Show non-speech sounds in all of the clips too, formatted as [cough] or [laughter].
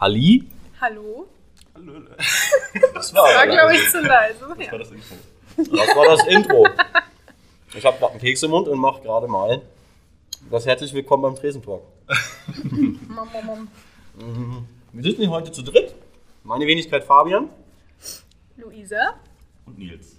Halli? Hallo? Hallöle. Das war, War, glaube ich, zu leise. Das Ja. war das Info. das, war das Intro. Ich habe einen Keks im Mund und mache gerade mal das herzlich willkommen beim Tresentalk. Mom. Wir sitzen hier heute zu dritt. Meine Wenigkeit Fabian. Luisa? Und Nils.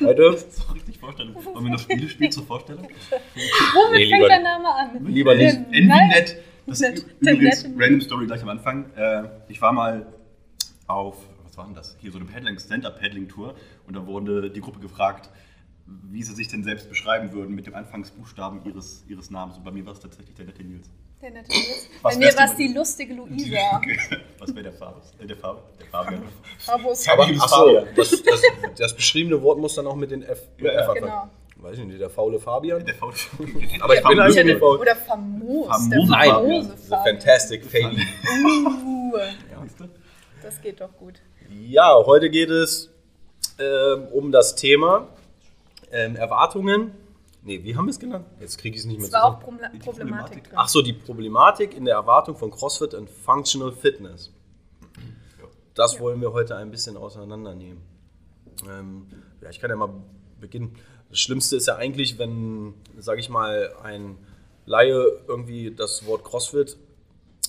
Heute So richtig Vorstellung. Wollen wir noch Spiele spielen zur Vorstellung? Womit Nee, fängt der nicht. Name an? Lieber nicht. Nein. Envinet. Das ist übrigens random Story gleich am Anfang. Äh, ich war mal auf, was war denn das? Hier so eine Paddling, Stand-Up-Paddling-Tour und da wurde die Gruppe gefragt, wie sie sich denn selbst beschreiben würden mit dem Anfangsbuchstaben ihres, ihres Namens. Und bei mir war es tatsächlich der nette Nils. Der nette Nils. Bei mir war es die lustige Luisa. [laughs] Was wäre der Farbe? Äh, der Farbe? Der Fabian. Fabus. Aber- achso, das, das, das beschriebene Wort muss dann auch mit den F. mit Ja, ja. F anfangen. Genau. Weiß ich nicht, der faule Fabian? Der Faul. [laughs] Aber ich bin Faul- eigentlich faul. Oder famos. Famos Der Fabian. famose The Fabian. Fantastic Fabi. Uh, Ja, siehst du? das geht doch gut. Ja, heute geht es ähm, um das Thema ähm, Erwartungen. Nee, wie haben wir es genannt? Jetzt kriege ich es nicht mehr Es war auch zusammen. Problem- Die Problematik Problematik. drin. Ach so, die Problematik in der Erwartung von CrossFit und Functional Fitness. Das wollen wir heute ein bisschen auseinandernehmen. Ähm, ja, ich kann ja mal beginnen. Das Schlimmste ist ja eigentlich, wenn, sage ich mal, ein Laie irgendwie das Wort CrossFit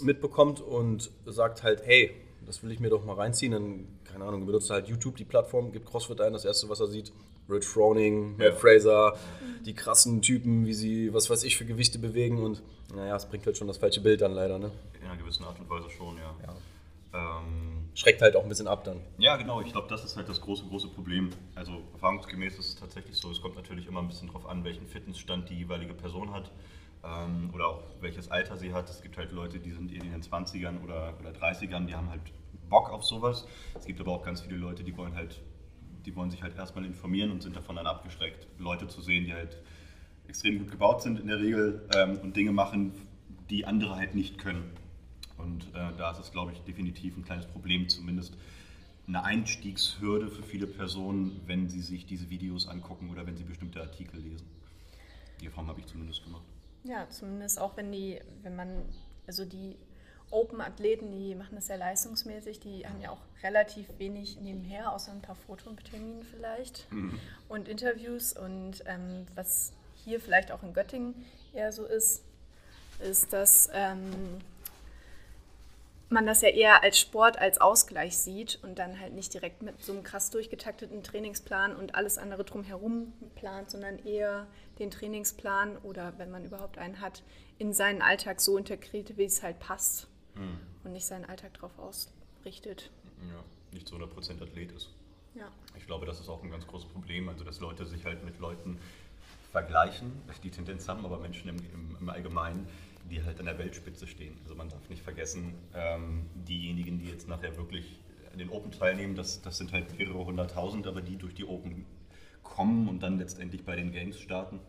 mitbekommt und sagt halt, hey, das will ich mir doch mal reinziehen. Dann, keine Ahnung, benutzt halt YouTube die Plattform, gibt CrossFit ein, das erste, was er sieht, Rich Froning, Matt Ja. Fraser, die krassen Typen, wie sie, was weiß ich, für Gewichte bewegen und naja, es bringt halt schon das falsche Bild dann leider, ne? In einer gewissen Art und Weise schon, ja. Ja. Ähm, Schreckt halt auch ein bisschen ab dann. ja, genau. Ich glaube, das ist halt das große, große Problem. Also erfahrungsgemäß ist es tatsächlich so, es kommt natürlich immer ein bisschen drauf an, welchen Fitnessstand die jeweilige Person hat ähm, oder auch welches Alter sie hat. Es gibt halt Leute, die sind in den 20ern oder, oder 30ern, die haben halt Bock auf sowas. Es gibt aber auch ganz viele Leute, die wollen halt, die wollen sich halt erstmal informieren und sind davon dann abgeschreckt, Leute zu sehen, die halt extrem gut gebaut sind in der Regel ähm, und Dinge machen, die andere halt nicht können. Und äh, da ist es, glaube ich, definitiv ein kleines Problem, zumindest eine Einstiegshürde für viele Personen, wenn sie sich diese Videos angucken oder wenn sie bestimmte Artikel lesen. Die Erfahrung habe ich zumindest gemacht. Ja, zumindest auch wenn die, wenn man, also die Open-Athleten, die machen das sehr leistungsmäßig, die haben ja auch relativ wenig nebenher, außer ein paar Fototerminen vielleicht und Interviews. Und ähm, was hier vielleicht auch in Göttingen eher so ist, ist, dass ähm, man das ja eher als Sport, als Ausgleich sieht und dann halt nicht direkt mit so einem krass durchgetakteten Trainingsplan und alles andere drumherum plant, sondern eher den Trainingsplan oder wenn man überhaupt einen hat, in seinen Alltag so integriert, wie es halt passt mhm. und nicht seinen Alltag darauf ausrichtet. Ja, nicht zu 100% Athlet ist. Ja. Ich glaube, das ist auch ein ganz großes Problem, also dass Leute sich halt mit Leuten vergleichen, die Tendenz haben, aber Menschen im, im, im Allgemeinen, die halt an der Weltspitze stehen. Also man darf nicht vergessen, ähm, diejenigen, die jetzt nachher wirklich an den Open teilnehmen, das, das sind halt mehrere hunderttausend, aber die durch die Open kommen und dann letztendlich bei den Games starten,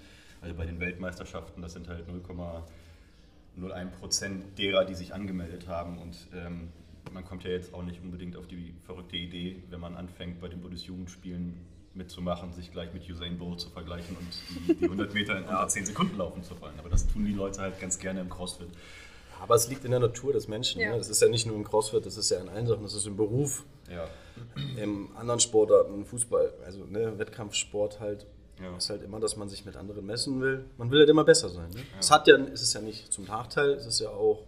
also bei den Weltmeisterschaften, das sind halt 0,5 0,1% derer, die sich angemeldet haben. Und ähm, man kommt ja jetzt auch nicht unbedingt auf die verrückte Idee, wenn man anfängt, bei den Bundesjugendspielen mitzumachen, sich gleich mit Usain Bolt zu vergleichen und die, die 100 Meter in unter 10 Sekunden laufen zu wollen. Aber das tun die Leute halt ganz gerne im CrossFit. Aber es liegt in der Natur des Menschen. Ja. Ne? Das ist ja nicht nur im CrossFit, das ist ja in allen Sachen, das ist im Beruf, ja. im anderen Sportarten, Fußball, also ne, Wettkampfsport halt ja. Ist halt immer, dass man sich mit anderen messen will. Man will halt immer besser sein. Ne? Es hat ja, es ist ja nicht zum Nachteil, es ist ja auch,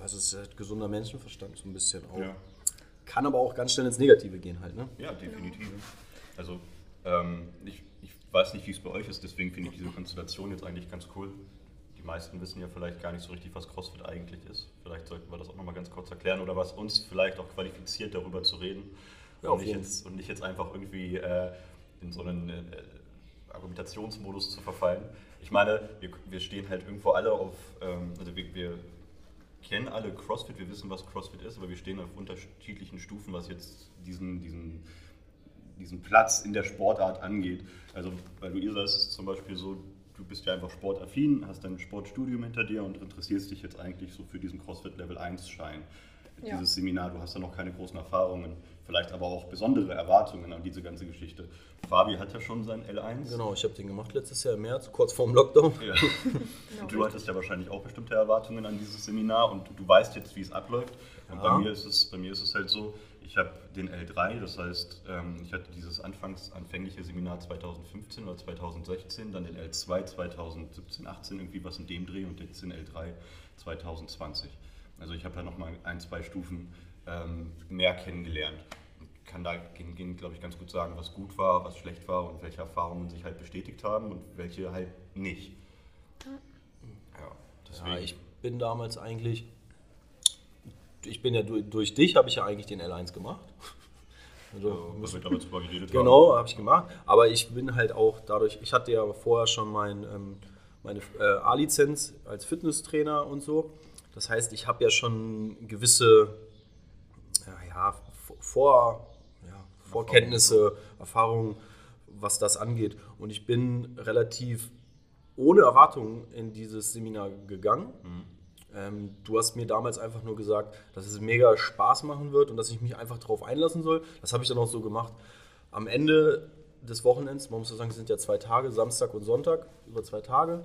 also es ist halt gesunder Menschenverstand so ein bisschen auch. Ja. Kann aber auch ganz schnell ins Negative gehen halt. Ne? Ja, definitiv. Also ähm, ich, ich weiß nicht, wie es bei euch ist, deswegen finde ich diese Konstellation jetzt eigentlich ganz cool. Die meisten wissen ja vielleicht gar nicht so richtig, was CrossFit eigentlich ist. Vielleicht sollten wir das auch nochmal ganz kurz erklären oder was uns vielleicht auch qualifiziert, darüber zu reden. Ja, und, nicht jetzt, und nicht jetzt einfach irgendwie äh, in so einen äh, Argumentationsmodus zu verfallen. Ich meine, wir, wir stehen halt irgendwo alle auf, ähm, also wir, wir kennen alle CrossFit, wir wissen, was CrossFit ist, aber wir stehen auf unterschiedlichen Stufen, was jetzt diesen, diesen, diesen Platz in der Sportart angeht. Also bei Luisa ist es zum Beispiel so, du bist ja einfach sportaffin, hast dein Sportstudium hinter dir und interessierst dich jetzt eigentlich so für diesen CrossFit Level 1 Schein. dieses ja. Seminar, du hast ja noch keine großen Erfahrungen, vielleicht aber auch besondere Erwartungen an diese ganze Geschichte. Fabi hat ja schon sein L1. Genau, ich habe den gemacht letztes Jahr im März, kurz vorm Lockdown. Ja. [laughs] genau, du hattest ja wahrscheinlich auch bestimmte Erwartungen an dieses Seminar und du weißt jetzt, wie es abläuft. Und ja. bei, mir ist es, bei mir ist es halt so, ich habe den L3, das heißt, ähm, ich hatte dieses anfangs anfängliche Seminar 2015 oder 2016, dann den L2 2017, 18 irgendwie was in dem Dreh und jetzt den L3 2020. Also ich habe ja nochmal ein, zwei Stufen ähm, mehr kennengelernt. Ich kann da, glaube ich, ganz gut sagen, was gut war, was schlecht war und welche Erfahrungen sich halt bestätigt haben und welche halt nicht. Ja, deswegen. Ja, ich bin damals eigentlich ich bin ja durch, dich habe ich ja eigentlich den L1 gemacht. [laughs] Also, ja, was wir damals drüber geredet [laughs] Genau, habe ich gemacht. Aber ich bin halt auch dadurch, ich hatte ja vorher schon mein, ähm, meine äh, A-Lizenz als Fitnesstrainer und so. Das heißt, ich habe ja schon gewisse ja, ja, vor, ja, Vorkenntnisse, Erfahrungen, was das angeht. Und ich bin relativ ohne Erwartungen in dieses Seminar gegangen. Mhm ähm, du hast mir damals einfach nur gesagt, dass es mega Spaß machen wird und dass ich mich einfach darauf einlassen soll. Das habe ich dann auch so gemacht. Am Ende des Wochenends, man muss sagen, es sind ja zwei Tage, Samstag und Sonntag, über zwei Tage,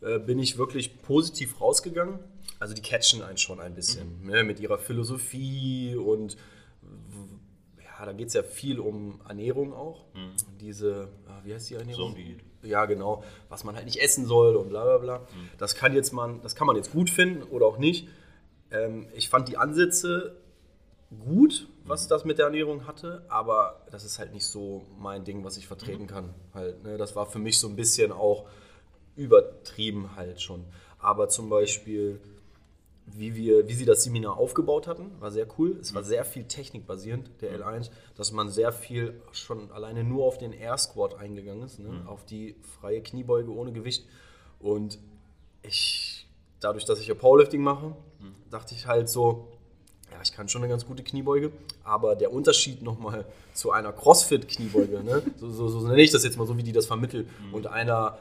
mhm. äh, bin ich wirklich positiv rausgegangen. Also die catchen einen schon ein bisschen mhm. ne, mit ihrer Philosophie und ja, da geht es ja viel um Ernährung auch. Mhm. Diese, ah, wie heißt die Ernährung? So ja genau, was man halt nicht essen soll und bla bla bla. Mhm. Das kann jetzt man, das kann man jetzt gut finden oder auch nicht. Ähm, ich fand die Ansätze gut, was mhm. das mit der Ernährung hatte, aber das ist halt nicht so mein Ding, was ich vertreten mhm. kann. Halt, ne? Das war für mich so ein bisschen auch übertrieben halt schon. Aber zum Beispiel wie, wir, wie sie das Seminar aufgebaut hatten, war sehr cool. Es war mhm. sehr viel technikbasierend, der L1, dass man sehr viel schon alleine nur auf den Air Squat eingegangen ist, ne? mhm. auf die freie Kniebeuge ohne Gewicht. Und ich, dadurch, dass ich ja Powerlifting mache, mhm. dachte ich halt so, ja, ich kann schon eine ganz gute Kniebeuge, aber der Unterschied nochmal zu einer CrossFit-Kniebeuge, ne? [laughs] so, so, so, nenne ich das jetzt mal so, wie die das vermitteln, mhm. und einer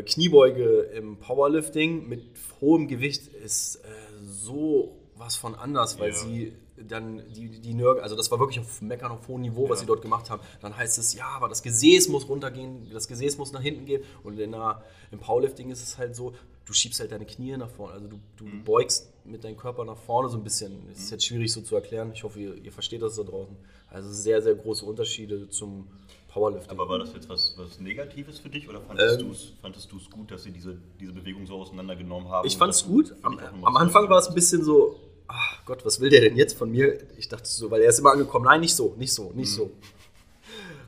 Kniebeuge im Powerlifting mit hohem Gewicht ist äh, so was von anders, weil ja. sie dann die, die Nörgel, also das war wirklich auf Meckern auf hohem Niveau, was sie dort gemacht haben. Dann heißt es, ja, aber das Gesäß muss runtergehen, das Gesäß muss nach hinten gehen. Und in der, im Powerlifting ist es halt so, du schiebst halt deine Knie nach vorne. Also du, du mhm. beugst mit deinem Körper nach vorne so ein bisschen. Das ist mhm. jetzt schwierig so zu erklären. Ich hoffe, ihr, ihr versteht das da draußen. Also sehr, sehr große Unterschiede zum Powerlifting. Aber war das jetzt was, was Negatives für dich oder fandest ähm, du es gut, dass sie diese, diese Bewegung so auseinandergenommen haben? Ich fand es gut. Am, am Anfang war es ein bisschen so, ach Gott, was will der denn jetzt von mir? Ich dachte so, weil er ist immer angekommen, nein, nicht so, nicht so, nicht mhm. so.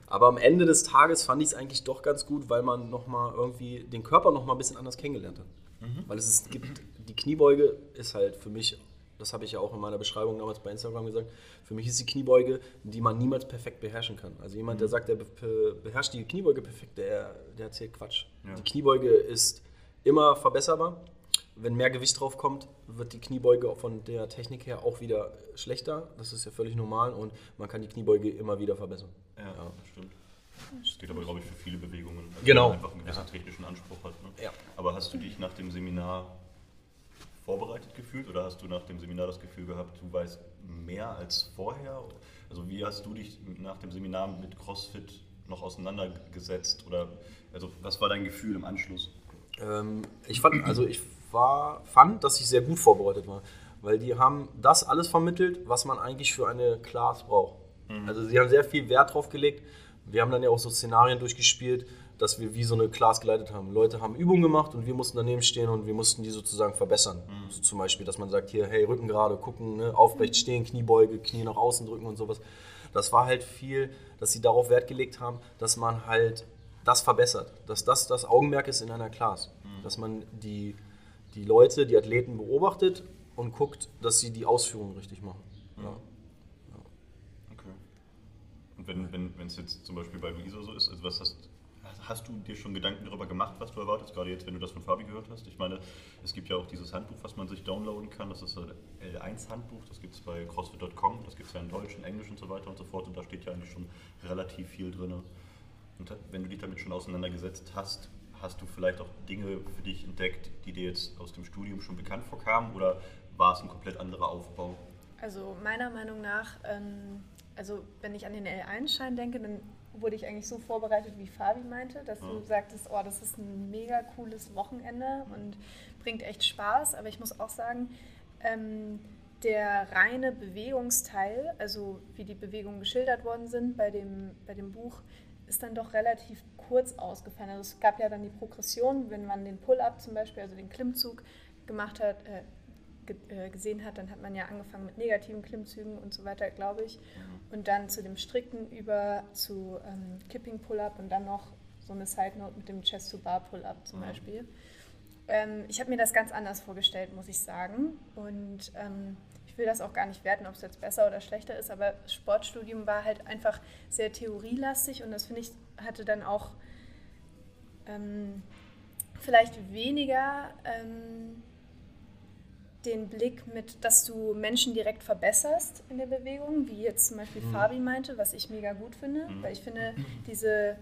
Aber am Ende des Tages fand ich es eigentlich doch ganz gut, weil man nochmal irgendwie den Körper nochmal ein bisschen anders kennengelernt hat. Mhm. Weil es ist, gibt, die Kniebeuge ist halt für mich das habe ich ja auch in meiner Beschreibung damals bei Instagram gesagt, für mich ist die Kniebeuge, die man niemals perfekt beherrschen kann. Also jemand, der mhm. sagt, der beherrscht die Kniebeuge perfekt, der, der erzählt Quatsch. Ja. Die Kniebeuge ist immer verbesserbar. Wenn mehr Gewicht drauf kommt, wird die Kniebeuge von der Technik her auch wieder schlechter. Das ist ja völlig normal und man kann die Kniebeuge immer wieder verbessern. Ja, ja. stimmt. Das geht aber, glaube ich, für viele Bewegungen. Also genau. einfach einen gewissen ja. technischen Anspruch hat. Ne? Ja. Aber hast du dich nach dem Seminar vorbereitet gefühlt oder hast du nach dem Seminar das Gefühl gehabt, du weißt mehr als vorher? Also wie hast du dich nach dem Seminar mit CrossFit noch auseinandergesetzt oder also was war dein Gefühl im Anschluss? Ähm, ich fand, also ich war, fand, dass ich sehr gut vorbereitet war, weil die haben das alles vermittelt, was man eigentlich für eine Class braucht. Mhm. Also sie haben sehr viel Wert drauf gelegt. Wir haben dann ja auch so Szenarien durchgespielt, dass wir wie so eine Class geleitet haben. Leute haben Übungen gemacht und wir mussten daneben stehen und wir mussten die sozusagen verbessern. Mhm. Also zum Beispiel, dass man sagt, hier, hey, Rücken gerade, gucken, ne, aufrecht stehen, Kniebeuge, Knie nach außen drücken und sowas. Das war halt viel, dass sie darauf Wert gelegt haben, dass man halt das verbessert, dass das das Augenmerk ist in einer Class. Mhm. Dass man die, die Leute, die Athleten beobachtet und guckt, dass sie die Ausführungen richtig machen. Mhm. Ja. Okay. Und wenn es wenn, jetzt zum Beispiel bei Luisa so ist, also was hast Hast du dir schon Gedanken darüber gemacht, was du erwartest, gerade jetzt, wenn du das von Fabi gehört hast? Ich meine, es gibt ja auch dieses Handbuch, was man sich downloaden kann. Das ist das L1-Handbuch, das gibt es bei crossfit.com, das gibt es ja in Deutsch, in Englisch und so weiter und so fort. Und da steht ja eigentlich schon relativ viel drin. Und wenn du dich damit schon auseinandergesetzt hast, hast du vielleicht auch Dinge für dich entdeckt, die dir jetzt aus dem Studium schon bekannt vorkamen? Oder war es ein komplett anderer Aufbau? Also meiner Meinung nach, ähm, also wenn ich an den L1-Schein denke, dann wurde ich eigentlich so vorbereitet, wie Fabi meinte, dass du sagtest, oh, das ist ein mega cooles Wochenende und bringt echt Spaß. Aber ich muss auch sagen, ähm, der reine Bewegungsteil, also wie die Bewegungen geschildert worden sind bei dem, bei dem Buch, ist dann doch relativ kurz ausgefallen. Also es gab ja dann die Progression, wenn man den Pull-up zum Beispiel, also den Klimmzug gemacht hat, äh, äh, gesehen hat, dann hat man ja angefangen mit negativen Klimmzügen und so weiter, glaube ich. Und dann zu dem strikten über zu ähm, Kipping Pull-Up und dann noch so eine Side Note mit dem Chest to Bar Pull-Up zum Beispiel. Ähm, ich habe mir das ganz anders vorgestellt, muss ich sagen. Und ähm, ich will das auch gar nicht werten, ob es jetzt besser oder schlechter ist, aber das Sportstudium war halt einfach sehr theorielastig und das finde ich hatte dann auch ähm, vielleicht weniger ähm, den Blick mit, dass du Menschen direkt verbesserst in der Bewegung, wie jetzt zum Beispiel mhm. Fabi meinte, was ich mega gut finde, mhm. weil ich finde, diese,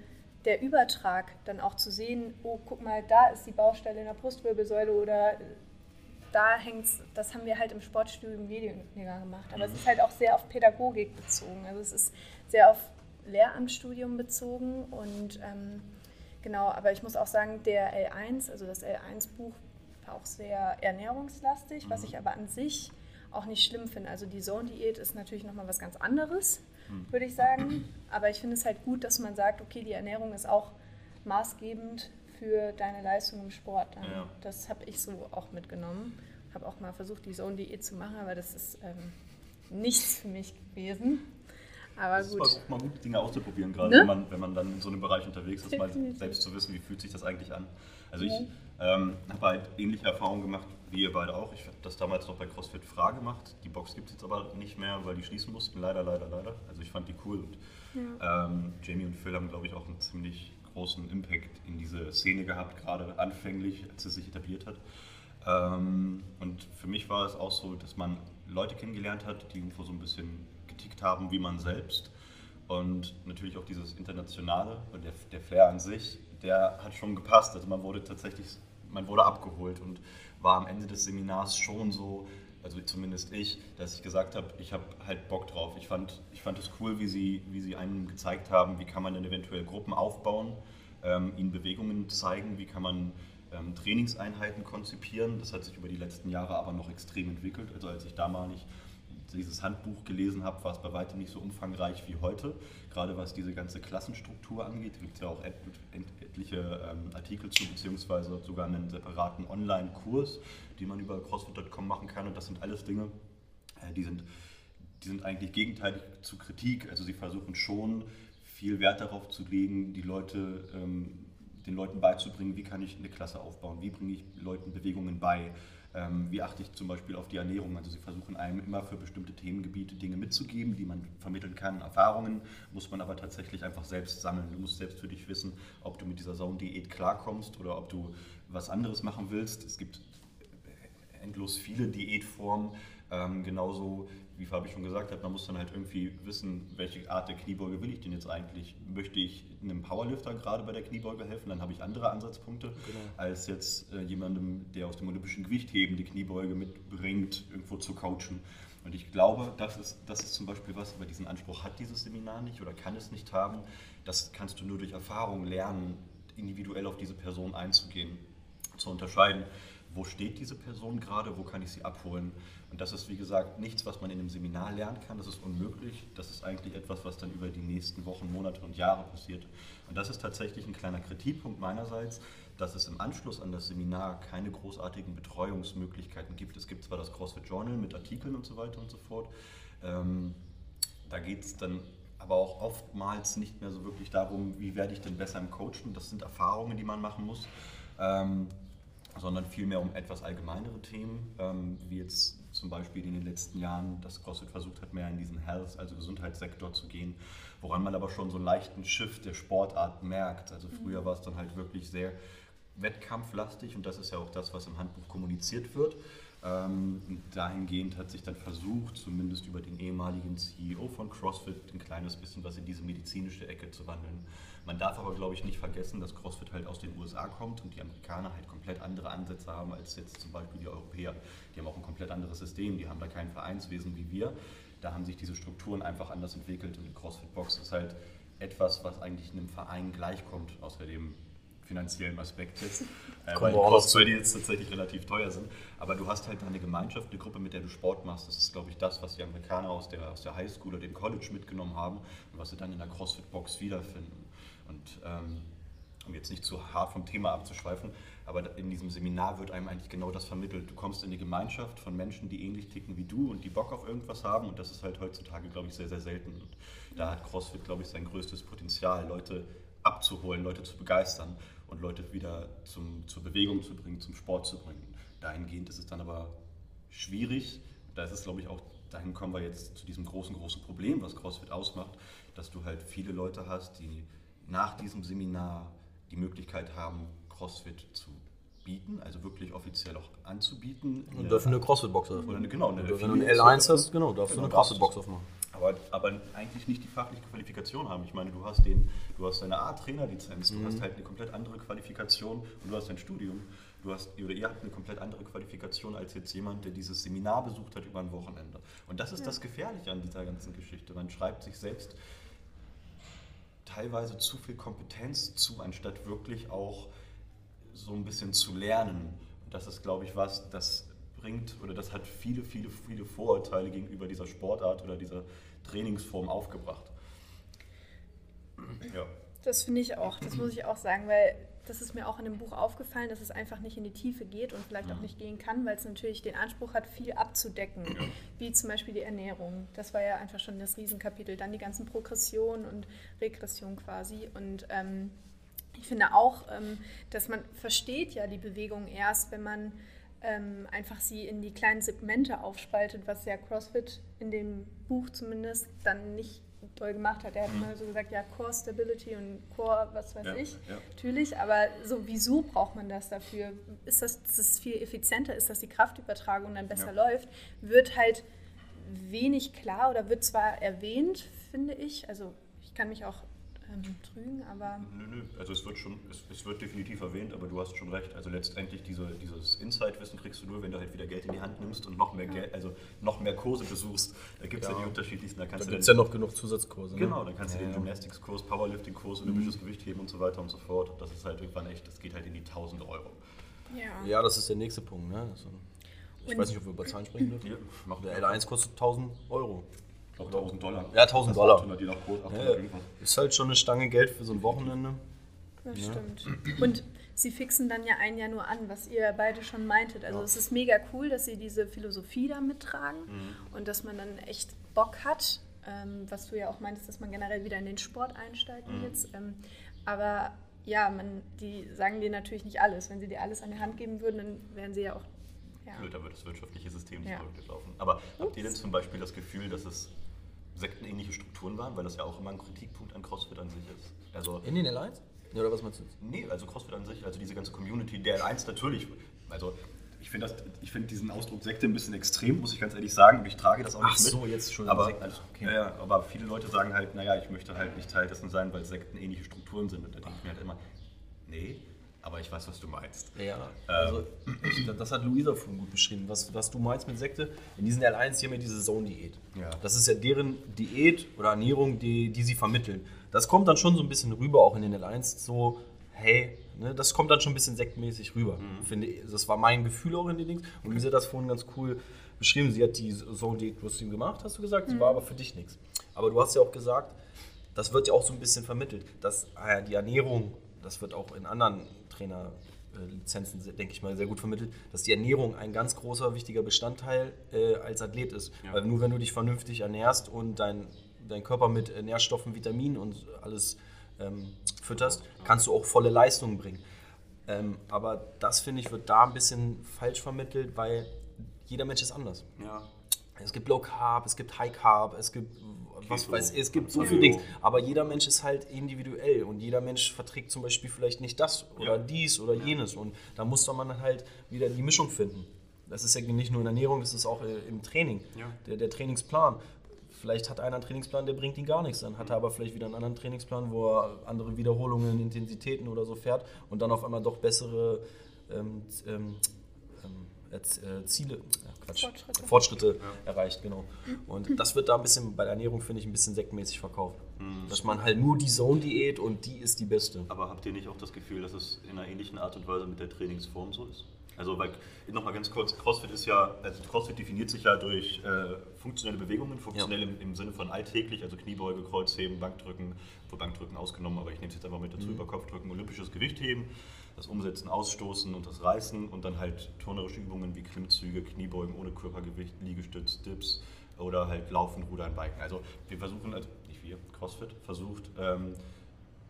der Übertrag dann auch zu sehen, oh, guck mal, da ist die Baustelle in der Brustwirbelsäule oder da hängt das haben wir halt im Sportstudium weniger gemacht. Aber mhm. es ist halt auch sehr auf Pädagogik bezogen. Also es ist sehr auf Lehramtsstudium bezogen und ähm, genau, aber ich muss auch sagen, der L1, also das L1-Buch auch sehr ernährungslastig, mhm. was ich aber an sich auch nicht schlimm finde. Also die Zone-Diät ist natürlich nochmal was ganz anderes, mhm. würde ich sagen. Aber ich finde es halt gut, dass man sagt, okay, die Ernährung ist auch maßgebend für deine Leistung im Sport. Ja. Das habe ich so auch mitgenommen. Habe auch mal versucht, die Zone-Diät zu machen, aber das ist ähm, nichts für mich gewesen. Aber das gut. ist mal, mal gut, Dinge auszuprobieren, gerade ne? wenn, man, wenn man dann in so einem Bereich unterwegs ist, mal selbst zu wissen, wie fühlt sich das eigentlich an. Also ich ähm, habe halt ähnliche Erfahrungen gemacht wie ihr beide auch. Ich habe das damals noch bei CrossFit Frage gemacht. Die Box gibt es jetzt aber nicht mehr, weil die schließen mussten. Leider, leider, leider. Also ich fand die cool. Und, ja. ähm, Jamie und Phil haben, glaube ich, auch einen ziemlich großen Impact in diese Szene gehabt, gerade anfänglich, als es sich etabliert hat. Ähm, und für mich war es auch so, dass man Leute kennengelernt hat, die irgendwo so ein bisschen getickt haben wie man selbst. Und natürlich auch dieses Internationale und der, der Flair an sich, der hat schon gepasst. Also man wurde tatsächlich, man wurde abgeholt und war am Ende des Seminars schon so, also zumindest ich, dass ich gesagt habe, ich habe halt Bock drauf. Ich fand, ich fand es cool, wie sie, wie sie einem gezeigt haben, wie kann man denn eventuell Gruppen aufbauen, ähm, ihnen Bewegungen zeigen, wie kann man ähm, Trainingseinheiten konzipieren. Das hat sich über die letzten Jahre aber noch extrem entwickelt. Also als ich damalig dieses Handbuch gelesen habe, war es bei weitem nicht so umfangreich wie heute. Gerade was diese ganze Klassenstruktur angeht, gibt es ja auch etliche ähm, Artikel zu, beziehungsweise sogar einen separaten Online-Kurs, den man über CrossFit.com machen kann. Und das sind alles Dinge, äh, die, sind, die sind eigentlich gegenteilig zu Kritik. Also sie versuchen schon viel Wert darauf zu legen, die Leute, ähm, den Leuten beizubringen, wie kann ich eine Klasse aufbauen, wie bringe ich Leuten Bewegungen bei wie achte ich zum Beispiel auf die Ernährung? Also sie versuchen einem immer für bestimmte Themengebiete Dinge mitzugeben, die man vermitteln kann. Erfahrungen muss man aber tatsächlich einfach selbst sammeln. Du musst selbst für dich wissen, ob du mit dieser Zone-Diät klarkommst oder ob du was anderes machen willst. Es gibt endlos viele Diätformen. Ähm, genauso wie Fabi schon gesagt hat, man muss dann halt irgendwie wissen, welche Art der Kniebeuge will ich denn jetzt eigentlich? Möchte ich einem Powerlifter gerade bei der Kniebeuge helfen, dann habe ich andere Ansatzpunkte, genau. als jetzt äh, jemandem, der aus dem olympischen Gewichtheben die Kniebeuge mitbringt, irgendwo zu coachen. Und ich glaube, das ist, das ist zum Beispiel was, aber diesen Anspruch hat dieses Seminar nicht oder kann es nicht haben. Das kannst du nur durch Erfahrung lernen, individuell auf diese Person einzugehen, zu unterscheiden wo steht diese Person gerade, wo kann ich sie abholen. Und das ist, wie gesagt, nichts, was man in einem Seminar lernen kann, das ist unmöglich. Das ist eigentlich etwas, was dann über die nächsten Wochen, Monate und Jahre passiert. Und das ist tatsächlich ein kleiner Kritikpunkt meinerseits, dass es im Anschluss an das Seminar keine großartigen Betreuungsmöglichkeiten gibt. Es gibt zwar das CrossFit Journal mit Artikeln und so weiter und so fort. Ähm, da geht es dann aber auch oftmals nicht mehr so wirklich darum, wie werde ich denn besser im Coachen. Das sind Erfahrungen, die man machen muss. Ähm, sondern vielmehr um etwas allgemeinere Themen, ähm, wie jetzt zum Beispiel in den letzten Jahren das CrossFit versucht hat, mehr in diesen Health, also Gesundheitssektor zu gehen, woran man aber schon so einen leichten Shift der Sportart merkt. Also früher mhm. war es dann halt wirklich sehr wettkampflastig und das ist ja auch das, was im Handbuch kommuniziert wird. Ähm, dahingehend hat sich dann versucht, zumindest über den ehemaligen CEO von CrossFit, ein kleines bisschen was in diese medizinische Ecke zu wandeln. Man darf aber, glaube ich, nicht vergessen, dass CrossFit halt aus den USA kommt und die Amerikaner halt komplett andere Ansätze haben als jetzt zum Beispiel die Europäer. Die haben auch ein komplett anderes System, die haben da kein Vereinswesen wie wir. Da haben sich diese Strukturen einfach anders entwickelt und die CrossFit-Box ist halt etwas, was eigentlich einem Verein gleichkommt, außer dem finanziellen Aspekt jetzt, [laughs] äh, weil die Kosten jetzt tatsächlich relativ teuer sind. Aber du hast halt eine Gemeinschaft, eine Gruppe, mit der du Sport machst. Das ist, glaube ich, das, was die Amerikaner aus der, aus der Highschool oder dem College mitgenommen haben und was sie dann in der CrossFit-Box wiederfinden. Und ähm, um jetzt nicht zu hart vom Thema abzuschweifen, aber in diesem Seminar wird einem eigentlich genau das vermittelt. Du kommst in die Gemeinschaft von Menschen, die ähnlich ticken wie du und die Bock auf irgendwas haben und das ist halt heutzutage, glaube ich, sehr, sehr selten. Und da hat CrossFit, glaube ich, sein größtes Potenzial, Leute abzuholen, Leute zu begeistern und Leute wieder zum, zur Bewegung zu bringen, zum Sport zu bringen. Dahingehend ist es dann aber schwierig. Da ist es, glaube ich, auch, dahin kommen wir jetzt zu diesem großen, großen Problem, was CrossFit ausmacht, dass du halt viele Leute hast, die nach diesem Seminar die Möglichkeit haben, CrossFit zu bieten, also wirklich offiziell auch anzubieten. Und dürfen eine CrossFit-Box öffnen. Genau, eine Wenn du eine L1 hast, genau, darfst genau, du eine CrossFit-Box aufmachen. Aber, aber eigentlich nicht die fachliche Qualifikation haben. Ich meine, du hast, den, du hast deine A-Trainer-Lizenz, du mhm. hast halt eine komplett andere Qualifikation und du hast dein Studium. Du hast, oder ihr habt eine komplett andere Qualifikation als jetzt jemand, der dieses Seminar besucht hat über ein Wochenende. Und das ist ja. das Gefährliche an dieser ganzen Geschichte. Man schreibt sich selbst teilweise zu viel Kompetenz zu, anstatt wirklich auch so ein bisschen zu lernen. Und das ist, glaube ich, was, das bringt oder das hat viele, viele, viele Vorurteile gegenüber dieser Sportart oder dieser Trainingsform aufgebracht. Ja. Das finde ich auch, das muss ich auch sagen, weil das ist mir auch in dem Buch aufgefallen, dass es einfach nicht in die Tiefe geht und vielleicht auch mhm. nicht gehen kann, weil es natürlich den Anspruch hat, viel abzudecken, wie zum Beispiel die Ernährung. Das war ja einfach schon das Riesenkapitel. Dann die ganzen Progression und Regression quasi. Und ähm, ich finde auch, ähm, dass man versteht ja die Bewegung erst, wenn man ähm, einfach sie in die kleinen Segmente aufspaltet, was ja CrossFit in dem Buch zumindest dann nicht toll gemacht hat. Er hat mhm. immer so gesagt, ja, Core Stability und Core, was weiß ja, ich, ja. natürlich, aber so wieso braucht man das dafür? Ist das, das ist viel effizienter, ist, dass die Kraftübertragung dann besser ja. läuft, wird halt wenig klar oder wird zwar erwähnt, finde ich, also ich kann mich auch ähm, trügen, aber. Nö, nö, also es wird schon, es, es, wird definitiv erwähnt, aber du hast schon recht. Also letztendlich diese, dieses Insight-Wissen kriegst du nur, wenn du halt wieder Geld in die Hand nimmst und noch mehr ja. Geld, also noch mehr Kurse besuchst. Da gibt es ja. ja. die unterschiedlichsten. Da, da gibt es ja noch genug Zusatzkurse. Ne? Genau, dann kannst ja, du den Gymnastics-Kurs, Powerlifting-Kurs, olympisches mhm. Gewichtheben und so weiter und so fort. Das ist halt irgendwann echt, das geht halt in die 1000 Euro. Ja, ja das ist der nächste Punkt. Ne? Also, ich und weiß nicht, ob wir über Zahlen sprechen dürfen. Ja, der L1 kostet 1000 Euro. Glaube 1000 Dollar. Ja, 1000 Dollar. 800, je nach Kurs, 800 ja, ist halt schon eine Stange Geld für so ein Wochenende. Das ja. stimmt. Und sie fixen dann ja ein Jahr nur an, was ihr beide schon meintet. Also ja. es ist mega cool, dass sie diese Philosophie da mittragen mhm. und dass man dann echt Bock hat, ähm, was du ja auch meintest, dass man generell wieder in den Sport einsteigt mhm. jetzt. Ähm, aber ja, man, die sagen dir natürlich nicht alles. Wenn sie dir alles an die Hand geben würden, dann wären sie ja auch ja. Blöd, da wird das wirtschaftliche System nicht ja. laufen. Aber Ups. habt ihr denn zum Beispiel das Gefühl, dass es sektenähnliche Strukturen waren, weil das ja auch immer ein Kritikpunkt an CrossFit an sich ist. Also, in den L1? Ja, oder was meinst du? Nee, also CrossFit an sich, also diese ganze Community, der L1 natürlich, also ich finde find diesen Ausdruck Sekte ein bisschen extrem, muss ich ganz ehrlich sagen, und ich trage das auch nicht Ach so, mit. jetzt schon. Aber, Sekten, okay. ja, aber viele Leute sagen halt, naja, ich möchte halt nicht Teil dessen sein, weil Sekten ähnliche Strukturen sind. Und da denke ich mir halt immer, nee, aber ich weiß, was du meinst. Ja, also ich, das hat Luisa vorhin gut beschrieben. Was, was du meinst mit Sekte, in diesen L1, die haben ja diese Zone-Diät. Ja. Das ist ja deren Diät oder Ernährung, die, die sie vermitteln. Das kommt dann schon so ein bisschen rüber, auch in den L1, so, hey, ne, das kommt dann schon ein bisschen sektmäßig rüber. Mhm. Finde, das war mein Gefühl auch in den Dings. Und Luisa hat das vorhin ganz cool beschrieben. Sie hat die Zone-Diät trotzdem gemacht, hast du gesagt. Sie mhm. war aber für dich nichts. Aber du hast ja auch gesagt, das wird ja auch so ein bisschen vermittelt, dass ah die Ernährung, das wird auch in anderen Trainerlizenzen, denke ich mal, sehr gut vermittelt, dass die Ernährung ein ganz großer, wichtiger Bestandteil äh, als Athlet ist. Ja. Weil nur wenn du dich vernünftig ernährst und dein, dein Körper mit Nährstoffen, Vitaminen und alles ähm, fütterst, kannst du auch volle Leistungen bringen. Ähm, aber das, finde ich, wird da ein bisschen falsch vermittelt, weil jeder Mensch ist anders. Ja. Es gibt Low Carb, es gibt High Carb, es gibt was weiß es gibt so viele Dinge. Aber jeder Mensch ist halt individuell und jeder Mensch verträgt zum Beispiel vielleicht nicht das oder ja. dies oder jenes. Und da muss man halt wieder die Mischung finden. Das ist ja nicht nur in Ernährung, das ist auch äh, im Training. Ja. Der, der Trainingsplan. Vielleicht hat einer einen Trainingsplan, der bringt ihn gar nichts. Dann hat er aber vielleicht wieder einen anderen Trainingsplan, wo er andere Wiederholungen, Intensitäten oder so fährt und dann auf einmal doch bessere ähm, ähm, ähm, äh, Ziele, ja, Quatsch, Fortschritte, Fortschritte erreicht, genau. Und das wird da ein bisschen bei der Ernährung, finde ich, ein bisschen sektmäßig verkauft. Dass man halt nur die Zone-Diät und die ist die beste. Aber habt ihr nicht auch das Gefühl, dass es in einer ähnlichen Art und Weise mit der Trainingsform so ist? Also, weil, nochmal ganz kurz, CrossFit ist ja, also CrossFit definiert sich ja durch äh, funktionelle Bewegungen, funktionell im, im, Sinne von alltäglich, also Kniebeuge, Kreuzheben, Bankdrücken, wo Bankdrücken ausgenommen, aber ich nehme es jetzt einfach mit dazu, über Kopfdrücken, olympisches Gewichtheben, das Umsetzen, Ausstoßen und das Reißen und dann halt turnerische Übungen wie Klimmzüge, Kniebeugen ohne Körpergewicht, Liegestütz, Dips oder halt Laufen, Rudern, Biken. Also wir versuchen, also nicht wir, CrossFit versucht, ähm,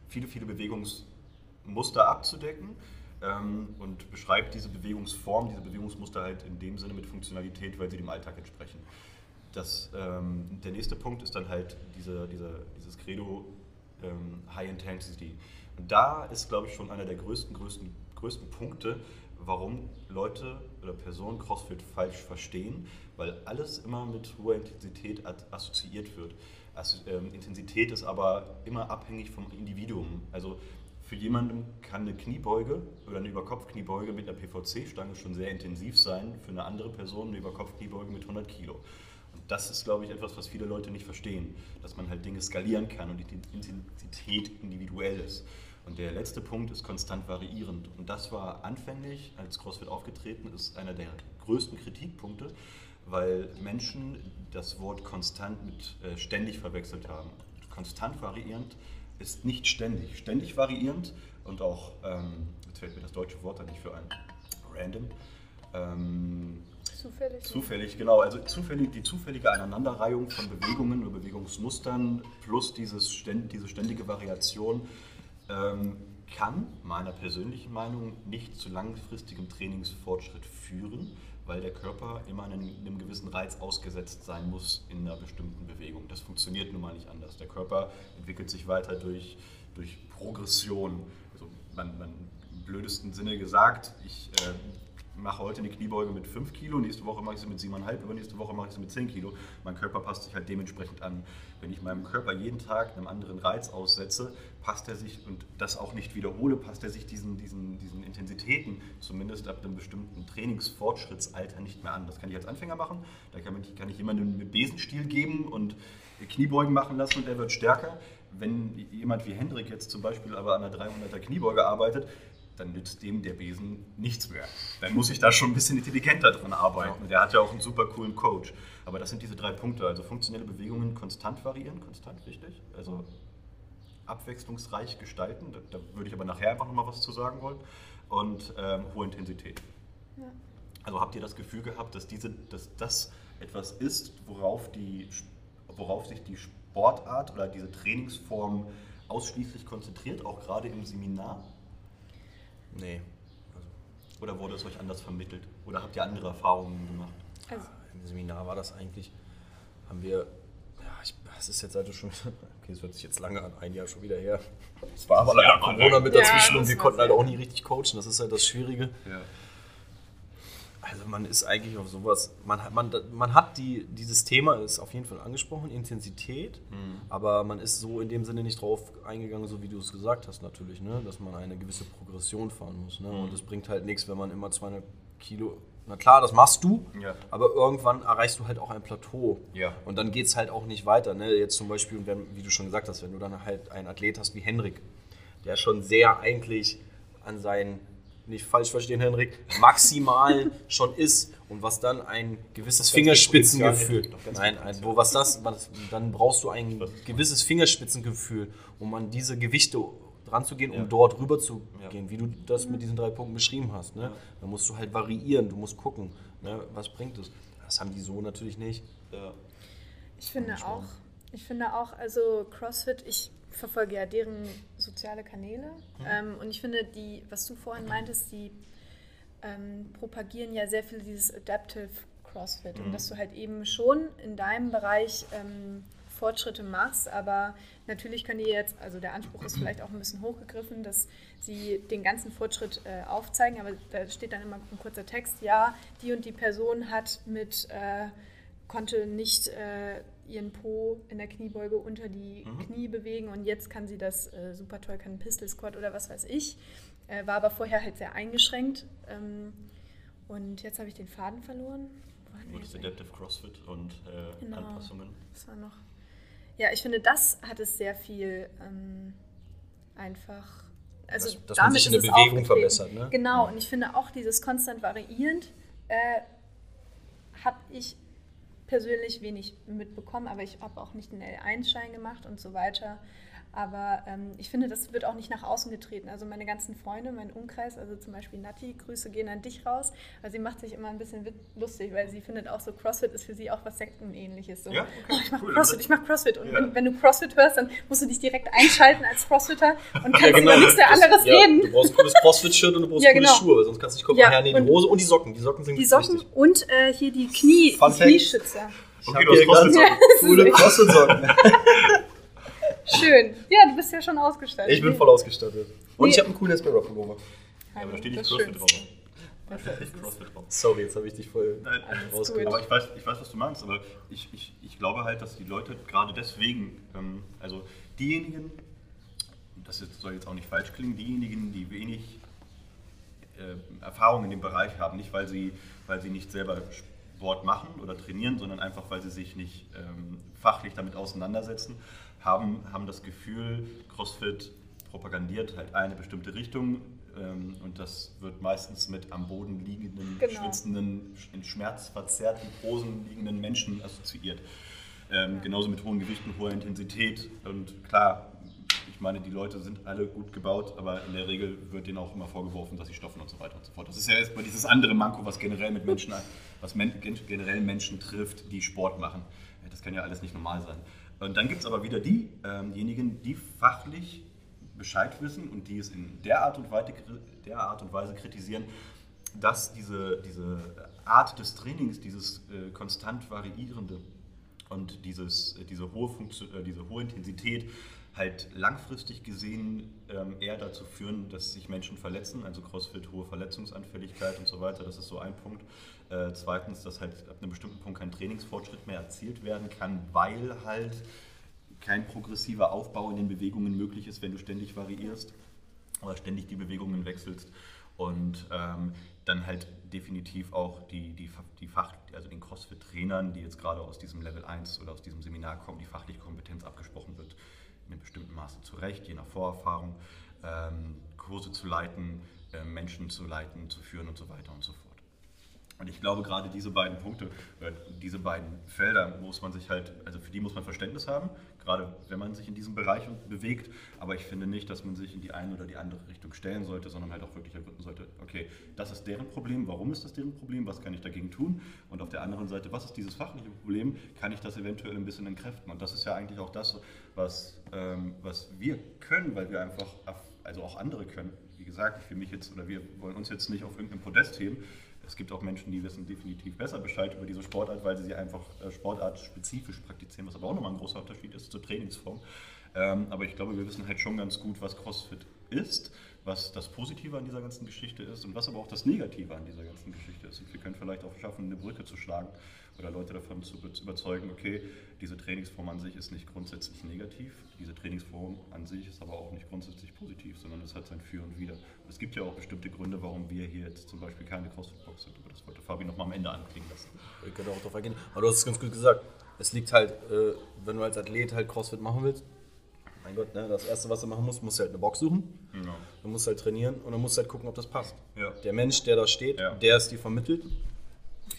viele, viele Bewegungsmuster abzudecken ähm, und beschreibt diese Bewegungsform, diese Bewegungsmuster halt in dem Sinne mit Funktionalität, weil sie dem Alltag entsprechen. Das, ähm, der nächste Punkt ist dann halt diese, diese, dieses Credo High Intensity. Und da ist, glaube ich, schon einer der größten, größten, größten Punkte, warum Leute oder Personen CrossFit falsch verstehen, weil alles immer mit hoher Intensität assoziiert wird. Also, ähm, Intensität ist aber immer abhängig vom Individuum. Also für jemanden kann eine Kniebeuge oder eine Überkopfkniebeuge mit einer PVC-Stange schon sehr intensiv sein, für eine andere Person eine Überkopfkniebeuge mit 100 Kilo. Das ist, glaube ich, etwas, was viele Leute nicht verstehen, dass man halt Dinge skalieren kann und die Intensität individuell ist. Und der letzte Punkt ist konstant variierend. Und das war anfänglich, als CrossFit aufgetreten ist, einer der größten Kritikpunkte, weil Menschen das Wort konstant mit äh, ständig verwechselt haben. Konstant variierend ist nicht ständig. Ständig variierend und auch, ähm, jetzt fällt mir das deutsche Wort da nicht für ein, random. Ähm, zufällig. Zufällig, genau. Also zufällig, die zufällige Aneinanderreihung von Bewegungen oder Bewegungsmustern plus dieses, diese ständige Variation ähm, kann meiner persönlichen Meinung nicht zu langfristigem Trainingsfortschritt führen, weil der Körper immer einem, einem, gewissen Reiz ausgesetzt sein muss in einer bestimmten Bewegung. Das funktioniert nun mal nicht anders. Der Körper entwickelt sich weiter durch, durch Progression. Also man, man im blödesten Sinne gesagt, ich äh, mache heute eine Kniebeuge mit 5 Kilo, nächste Woche mache ich sie mit 7,5, übernächste Woche mache ich sie mit 10 Kilo. Mein Körper passt sich halt dementsprechend an. Wenn ich meinem Körper jeden Tag einem anderen Reiz aussetze, passt er sich und das auch nicht wiederhole, passt er sich diesen, diesen, diesen Intensitäten zumindest ab einem bestimmten Trainingsfortschrittsalter nicht mehr an. Das kann ich als Anfänger machen, da kann, ich, kann ich jemandem mit Besenstiel geben und Kniebeugen machen lassen und er wird stärker. Wenn jemand wie Hendrik jetzt zum Beispiel aber an einer 300er Kniebeuge arbeitet, dann nützt dem der Besen nichts mehr. Dann muss ich da schon ein bisschen intelligenter dran arbeiten. Der hat ja auch einen super coolen Coach. Aber das sind diese drei Punkte. Also funktionelle Bewegungen konstant variieren, konstant richtig. Also abwechslungsreich gestalten. Da, da würde ich aber nachher einfach nochmal was zu sagen wollen. Und ähm, hohe Intensität. Ja. Also habt ihr das Gefühl gehabt, dass, diese, dass das etwas ist, worauf, die, worauf sich die Sportart oder diese Trainingsform ausschließlich konzentriert, auch gerade im Seminar? Nee. Also, oder wurde es euch anders vermittelt? Oder habt ihr andere Erfahrungen gemacht? Also, Im Seminar war das eigentlich, haben wir, ja, ich, es ist jetzt also schon, [laughs] okay, es hört sich jetzt lange an, ein Jahr schon wieder her. Es war aber leider Corona mit dazwischen ja, und wir konnten halt auch nie richtig coachen, das ist halt das Schwierige. Ja. Also man ist eigentlich auf sowas, man, man, man hat die, dieses Thema ist auf jeden Fall angesprochen, Intensität, mhm. aber man ist so in dem Sinne nicht drauf eingegangen, so wie du es gesagt hast natürlich, ne? dass man eine gewisse Progression fahren muss. Ne? Mhm. Und es bringt halt nichts, wenn man immer 200 Kilo, na klar, das machst du, ja. aber irgendwann erreichst du halt auch ein Plateau. Ja. Und dann geht es halt auch nicht weiter. Ne? Jetzt zum Beispiel, wenn, wie du schon gesagt hast, wenn du dann halt einen Athlet hast wie Henrik, der schon sehr eigentlich an seinen nicht falsch verstehen, Henrik, maximal [laughs] schon ist und was dann ein gewisses Fingerspitzengefühl, nein, ein, wo was das, was, dann brauchst du ein gewisses Fingerspitzengefühl, um an diese Gewichte dran zu gehen, um ja. dort rüber zu ja. gehen, wie du das mit diesen drei Punkten beschrieben hast. Ne? Ja. Da musst du halt variieren, du musst gucken, ne? was bringt es. Das haben die so natürlich nicht. Ich finde auch, ich finde auch, also CrossFit, ich verfolge ja deren soziale Kanäle. Mhm. Ähm, und ich finde, die, was du vorhin meintest, die ähm, propagieren ja sehr viel dieses Adaptive CrossFit. Mhm. Und dass du halt eben schon in deinem Bereich ähm, Fortschritte machst, aber natürlich können die jetzt, also der Anspruch ist vielleicht auch ein bisschen hochgegriffen, dass sie den ganzen Fortschritt äh, aufzeigen, aber da steht dann immer ein kurzer Text, ja, die und die Person hat mit, äh, konnte nicht äh, ihren Po in der Kniebeuge unter die mhm. Knie bewegen und jetzt kann sie das äh, super toll, kann Pistol Squat oder was weiß ich, äh, war aber vorher halt sehr eingeschränkt ähm, und jetzt habe ich den Faden verloren. Gutes Adaptive CrossFit und äh, genau, Anpassungen. Das war noch. Ja, ich finde, das hat es sehr viel ähm, einfach. Also dass, dass man sich in der Bewegung verbessert, ne? Genau, und ich finde auch dieses konstant variierend äh, habe ich persönlich wenig mitbekommen, aber ich habe auch nicht den L1-Schein gemacht und so weiter. Aber ähm, ich finde, das wird auch nicht nach außen getreten. Also meine ganzen Freunde, mein Umkreis, also zum Beispiel Nati, Grüße gehen an dich raus, weil sie macht sich immer ein bisschen lustig, weil sie findet auch so, CrossFit ist für sie auch was Sektenähnliches. So, ja, okay, oh, ich mache cool, CrossFit, ich mache CrossFit. Und ja. wenn, wenn, du CrossFit hörst, dann musst du dich direkt einschalten als Crossfitter und kannst ja, genau, über nichts mehr anderes ja, reden. Du brauchst ein cooles CrossFit-Shirt und du brauchst ja, genau. coole Schuhe, sonst kannst du nicht gucken, ja, hernehmen, die Hose und die Socken. Die Socken sind Die Socken wichtig. und äh, hier die Knie, die Knieschützer. Okay, du hast Crossfit-Socken. [laughs] Coole Crossfit-Socken. [laughs] Schön. Ja, du bist ja schon ausgestattet. Ich bin voll ausgestattet. Und nee. ich habe einen coolen Aspiro Pullover. Ja, aber da steht nicht CrossFit drauf. Sorry, jetzt habe ich dich voll Nein, Aber ich weiß, ich weiß, was du meinst, aber ich, ich, ich glaube halt, dass die Leute gerade deswegen, ähm, also diejenigen, das soll jetzt auch nicht falsch klingen, diejenigen, die wenig äh, Erfahrung in dem Bereich haben, nicht weil sie, weil sie nicht selber Sport machen oder trainieren, sondern einfach weil sie sich nicht ähm, fachlich damit auseinandersetzen, haben, haben das Gefühl, CrossFit propagandiert halt eine bestimmte Richtung ähm, und das wird meistens mit am Boden liegenden, genau. schwitzenden, in schmerzverzerrten Posen liegenden Menschen assoziiert. Ähm, ja. Genauso mit hohen Gewichten, hoher Intensität und klar, ich meine, die Leute sind alle gut gebaut, aber in der Regel wird denen auch immer vorgeworfen, dass sie stoffen und so weiter und so fort. Das ist ja erstmal dieses andere Manko, was generell mit Menschen, [laughs] was generell Menschen trifft, die Sport machen. Das kann ja alles nicht normal sein. Und dann gibt es aber wieder diejenigen, ähm die fachlich Bescheid wissen und die es in der Art und Weise, der Art und Weise kritisieren, dass diese, diese Art des Trainings, dieses äh, konstant variierende und dieses, äh, diese, hohe Funktion, äh, diese hohe Intensität halt langfristig gesehen ähm, eher dazu führen, dass sich Menschen verletzen, also CrossFit, hohe Verletzungsanfälligkeit und so weiter, das ist so ein Punkt. Äh, zweitens, dass halt ab einem bestimmten Punkt kein Trainingsfortschritt mehr erzielt werden kann, weil halt kein progressiver Aufbau in den Bewegungen möglich ist, wenn du ständig variierst oder ständig die Bewegungen wechselst. Und ähm, dann halt definitiv auch die, die, die Fach, also den CrossFit-Trainern, die jetzt gerade aus diesem Level 1 oder aus diesem Seminar kommen, die fachliche Kompetenz abgesprochen wird, in einem bestimmten Maße zurecht, je nach Vorerfahrung, ähm, Kurse zu leiten, äh, Menschen zu leiten, zu führen und so weiter und so fort. Und ich glaube, gerade diese beiden Punkte, äh, diese beiden Felder muss man sich halt, also für die muss man Verständnis haben, gerade wenn man sich in diesem Bereich bewegt. Aber ich finde nicht, dass man sich in die eine oder die andere Richtung stellen sollte, sondern halt auch wirklich ergründen sollte, okay, das ist deren Problem, warum ist das deren Problem, was kann ich dagegen tun? Und auf der anderen Seite, was ist dieses fachliche Problem, kann ich das eventuell ein bisschen entkräften? Und das ist ja eigentlich auch das, was, ähm, was wir können, weil wir einfach, also auch andere können. Wie gesagt, will mich jetzt, oder wir wollen uns jetzt nicht auf irgendeinem Podest heben, es gibt auch Menschen, die wissen definitiv besser Bescheid über diese Sportart, weil sie sie einfach äh, sportartspezifisch praktizieren, was aber auch nochmal ein großer Unterschied ist zur Trainingsform. Ähm, aber ich glaube, wir wissen halt schon ganz gut, was CrossFit ist, was das Positive an dieser ganzen Geschichte ist und was aber auch das Negative an dieser ganzen Geschichte ist. Und wir können vielleicht auch schaffen, eine Brücke zu schlagen oder Leute davon zu überzeugen, okay, diese Trainingsform an sich ist nicht grundsätzlich negativ, diese Trainingsform an sich ist aber auch nicht grundsätzlich positiv, sondern es hat sein Für und Wider. Und es gibt ja auch bestimmte Gründe, warum wir hier jetzt zum Beispiel keine CrossFit-Box sind, aber das wollte Fabi nochmal am Ende anklingen lassen. Ich könnte auch darauf eingehen, aber du hast es ganz gut gesagt. Es liegt halt, äh, wenn du als Athlet halt CrossFit machen willst, mein Gott, ne, das Erste, was du machen musst, musst du halt eine Box suchen. Genau. Du musst halt trainieren und dann musst du halt gucken, ob das passt. Ja. Der Mensch, der da steht, ja. der ist dir vermittelt.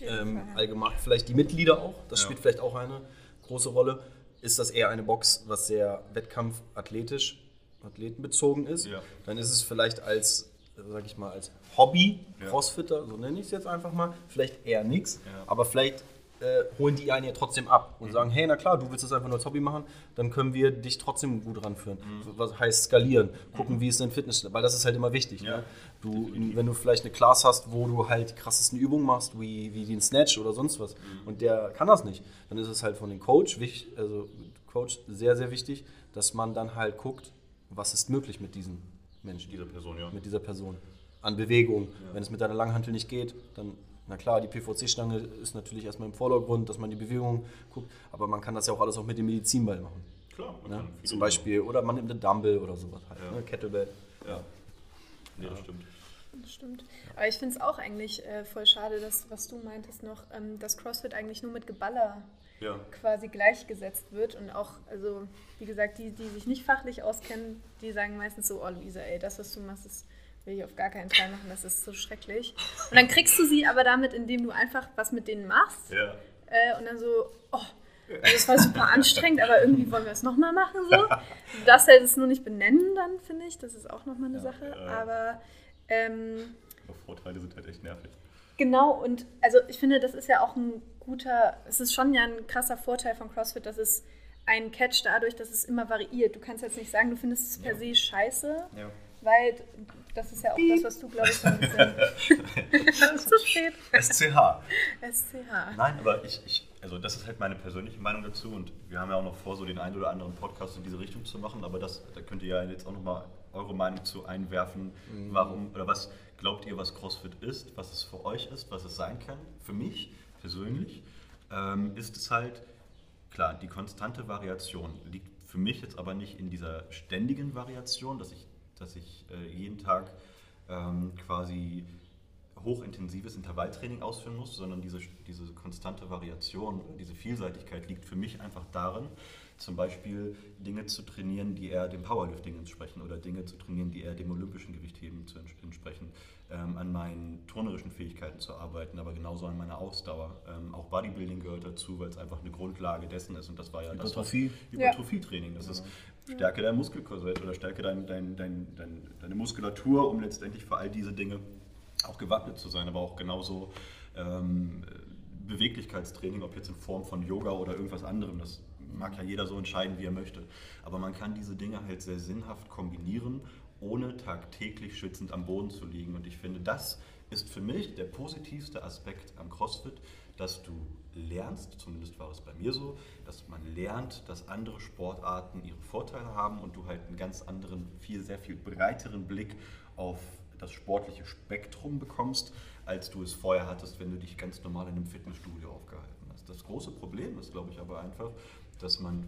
Ähm, allgemein, vielleicht die Mitglieder auch, das ja. spielt vielleicht auch eine große Rolle. Ist das eher eine Box, was sehr wettkampfathletisch, athletenbezogen ist, dann ist es vielleicht als, sag ich mal, als Hobby, Crossfitter, so nenne ich es jetzt einfach mal, vielleicht eher nichts, aber vielleicht äh, holen die einen ja trotzdem ab und sagen, hey, na klar, du willst das einfach nur als Hobby machen, dann können wir dich trotzdem gut ranführen. Was heißt skalieren? Gucken, wie es in Fitness, weil das ist halt immer wichtig. Ja, ne? Du, wenn du vielleicht eine Class hast, wo du halt die krassesten Übungen machst, wie, wie den Snatch oder sonst was, und der kann das nicht, dann ist es halt von dem Coach, also Coach sehr, sehr wichtig, dass man dann halt guckt, was ist möglich mit diesen Menschen Diese Person, ja. mit dieser Person. An Bewegung. Wenn es mit deiner Langhantel nicht geht, dann, na klar, die PVC-Stange ist natürlich erstmal im Vordergrund, dass man die Bewegung guckt, aber man kann das ja auch alles auch mit dem Medizinball machen. Klar, man Ne? Zum Beispiel, oder man nimmt eine Dumbbell oder sowas halt, Ja. ne? Kettlebell. Ja. Nee, das stimmt. Das stimmt. Aber ich finde es auch eigentlich äh, voll schade, dass, was du meintest noch, ähm, dass CrossFit eigentlich nur mit Geballer Ja. quasi gleichgesetzt wird und auch, also wie gesagt, die, die sich nicht fachlich auskennen, die sagen meistens so, oh Luisa, ey, das, was du machst, das will ich auf gar keinen Fall machen, das ist so schrecklich. Und dann kriegst du sie aber damit, indem du einfach was mit denen machst Ja. äh, und dann so, oh, das war super anstrengend, aber irgendwie wollen wir es nochmal machen so. Du darfst halt es nur nicht benennen dann, finde ich, das ist auch nochmal eine Sache, ja. aber ähm, Aber Vorteile sind halt echt nervig. Genau, und also ich finde, das ist ja auch ein guter, es ist schon ja ein krasser Vorteil von CrossFit, dass es einen Catch dadurch, dass es immer variiert. Du kannst jetzt nicht sagen, du findest es per se scheiße, Ja. Weil das ist ja auch das, was du, glaube ich, so ein bisschen. zu spät. SCH. SCH. Nein, aber ich, ich, also das ist halt meine persönliche Meinung dazu und wir haben ja auch noch vor, so den einen oder anderen Podcast in diese Richtung zu machen, aber das, da könnt ihr ja jetzt auch nochmal eure Meinung zu einwerfen. Warum oder was glaubt ihr, was CrossFit ist, was es für euch ist, was es sein kann? Für mich persönlich ähm, ist es halt, klar, die konstante Variation liegt für mich jetzt aber nicht in dieser ständigen Variation, dass ich, dass ich äh, jeden Tag ähm, quasi hochintensives Intervalltraining ausführen muss, sondern diese, diese konstante Variation, diese Vielseitigkeit liegt für mich einfach darin, zum Beispiel Dinge zu trainieren, die eher dem Powerlifting entsprechen oder Dinge zu trainieren, die eher dem olympischen Gewichtheben zu ents- entsprechen, ähm, an meinen turnerischen Fähigkeiten zu arbeiten, aber genauso an meiner Ausdauer. Ähm, auch Bodybuilding gehört dazu, weil es einfach eine Grundlage dessen ist und das war ja Hypertrophie. das was, Hypertrophietraining. Das ist Stärke dein Muskelkorsett oder Stärke dein, dein, dein, dein, deine Muskulatur, um letztendlich für all diese Dinge auch gewappnet zu sein, aber auch genauso ähm, Beweglichkeitstraining, ob jetzt in Form von Yoga oder irgendwas anderem, das mag ja jeder so entscheiden, wie er möchte. Aber man kann diese Dinge halt sehr sinnhaft kombinieren, ohne tagtäglich schützend am Boden zu liegen. Und ich finde, das ist für mich der positivste Aspekt am CrossFit, dass du lernst, zumindest war es bei mir so, dass man lernt, dass andere Sportarten ihre Vorteile haben und du halt einen ganz anderen, viel, sehr viel breiteren Blick auf das sportliche Spektrum bekommst, als du es vorher hattest, wenn du dich ganz normal in einem Fitnessstudio aufgehalten hast. Das große Problem ist, glaube ich, aber einfach, dass man,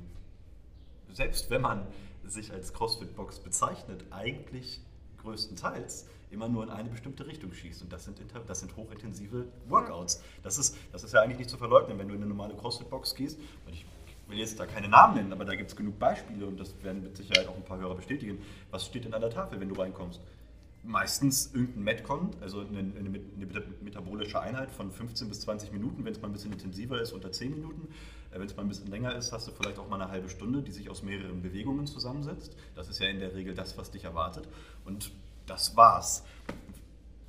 selbst wenn man sich als CrossFit-Box bezeichnet, eigentlich größtenteils immer nur in eine bestimmte Richtung schießt. Und das sind, das sind hochintensive Workouts. Das ist, das ist ja eigentlich nicht zu verleugnen, wenn du in eine normale CrossFit-Box gehst. Und ich will jetzt da keine Namen nennen, aber da gibt es genug Beispiele und das werden mit Sicherheit auch ein paar Hörer bestätigen. Was steht denn an der Tafel, wenn du reinkommst? Meistens irgendein Metcon, also eine, eine, eine meta- metabolische Einheit von 15 bis 20 Minuten, wenn es mal ein bisschen intensiver ist, unter 10 Minuten. Äh, Wenn es mal ein bisschen länger ist, hast du vielleicht auch mal eine halbe Stunde, die sich aus mehreren Bewegungen zusammensetzt. Das ist ja in der Regel das, was dich erwartet. Und das war's.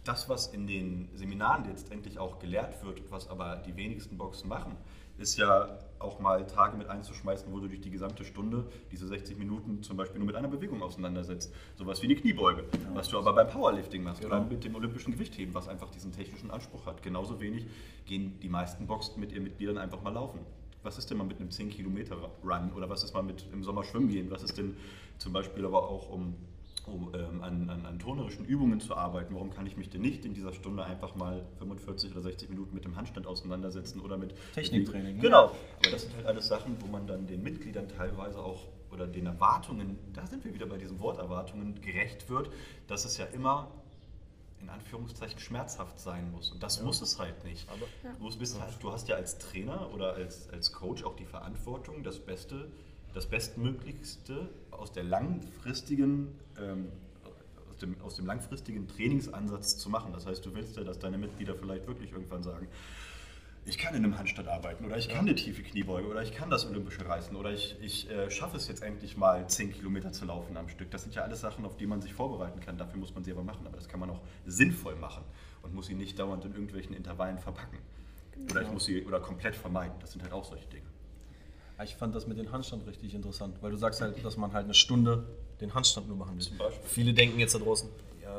Das, was in den Seminaren letztendlich auch gelehrt wird, was aber die wenigsten Boxen machen, ist ja auch mal Tage mit einzuschmeißen, wo du dich die gesamte Stunde, diese 60 Minuten zum Beispiel nur mit einer Bewegung auseinandersetzt. Sowas wie die Kniebeuge, was du aber beim Powerlifting machst oder Genau. mit dem olympischen Gewichtheben, was einfach diesen technischen Anspruch hat. Genauso wenig gehen die meisten Boxen mit ihren Mitgliedern einfach mal laufen. Was ist denn mal mit einem 10 Kilometer Run oder was ist mal mit im Sommer schwimmen gehen? Was ist denn zum Beispiel aber auch um um ähm, an, an, an turnerischen Übungen zu arbeiten, warum kann ich mich denn nicht in dieser Stunde einfach mal 45 oder 60 Minuten mit dem Handstand auseinandersetzen oder mit Techniktraining, ne? Genau. Aber das sind halt alles Sachen, wo man dann den Mitgliedern teilweise auch oder den Erwartungen, da sind wir wieder bei diesem Wort Erwartungen, gerecht wird, dass es ja immer in Anführungszeichen schmerzhaft sein muss. Und das muss es halt nicht. du, bist halt, du hast ja als Trainer oder als, als Coach auch die Verantwortung, das Beste, das Bestmöglichste aus der langfristigen, ähm, aus, dem, aus dem langfristigen Trainingsansatz zu machen. Das heißt, du willst ja, dass deine Mitglieder vielleicht wirklich irgendwann sagen, ich kann in einem Handstand arbeiten oder ich kann eine tiefe Kniebeuge oder ich kann das Olympische reißen oder ich, ich äh, schaffe es jetzt endlich mal 10 Kilometer zu laufen am Stück. Das sind ja alles Sachen, auf die man sich vorbereiten kann. Dafür muss man sie aber machen. Aber das kann man auch sinnvoll machen und muss sie nicht dauernd in irgendwelchen Intervallen verpacken. Oder ich muss sie oder komplett vermeiden. Das sind halt auch solche Dinge. Ich fand das mit dem Handstand richtig interessant, weil du sagst halt, dass man halt eine Stunde den Handstand nur machen will. Viele denken jetzt da draußen,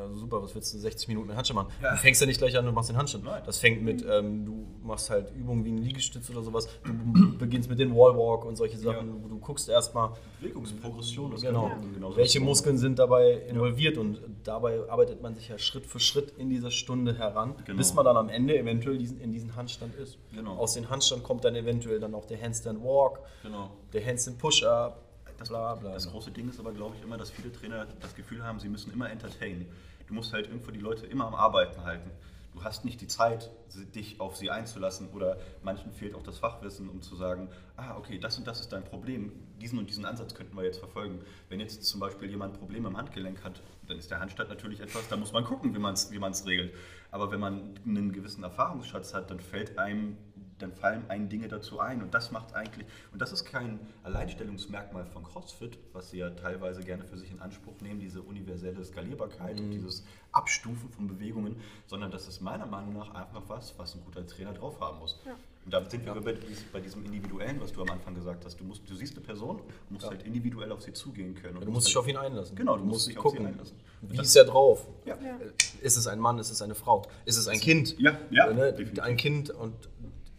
ja super, was willst du 60 Minuten den Handstand machen? Ja. Du fängst ja nicht gleich an und machst den Handstand. Nein. Das fängt mit, ähm, du machst halt Übungen wie einen Liegestütz oder sowas. Du beginnst mit dem Wallwalk und solche Sachen. Du guckst erstmal, Bewegungsprogression, das genau, genauso welche. Muskeln sind dabei involviert und dabei arbeitet man sich ja Schritt für Schritt in dieser Stunde heran, Genau. bis man dann am Ende eventuell diesen, in diesen Handstand ist. Genau. Aus dem Handstand kommt dann eventuell dann auch der Handstand Walk, Genau. der Handstand Push-Up, Das, bla bla. das große Ding ist aber, glaube ich, immer, dass viele Trainer das Gefühl haben, sie müssen immer entertainen. Du musst halt irgendwo die Leute immer am Arbeiten halten. Du hast nicht die Zeit, dich auf sie einzulassen oder manchen fehlt auch das Fachwissen, um zu sagen, ah, okay, das und das ist dein Problem, diesen und diesen Ansatz könnten wir jetzt verfolgen. Wenn jetzt zum Beispiel jemand ein Problem im Handgelenk hat, dann ist der Handstand natürlich etwas, da muss man gucken, wie man es wie regelt. Aber wenn man einen gewissen Erfahrungsschatz hat, dann fällt einem dann fallen einem Dinge dazu ein. Und das macht eigentlich, und das ist kein Alleinstellungsmerkmal von CrossFit, was sie ja teilweise gerne für sich in Anspruch nehmen, diese universelle Skalierbarkeit und dieses Abstufen von Bewegungen, sondern das ist meiner Meinung nach einfach was, was ein guter Trainer drauf haben muss. Und damit sind wir bei, dies- bei diesem Individuellen, was du am Anfang gesagt hast. Du, musst, du siehst eine Person, du musst halt individuell auf sie zugehen können. Und Du musst dich halt- auf ihn einlassen. Genau, du musst dich auf gucken. sie einlassen. Wie Das- ist er drauf? Ja. Ja. Ist es ein Mann, ist es eine Frau? Ist es ein Kind? Ja, ja, Ne? Ein Kind und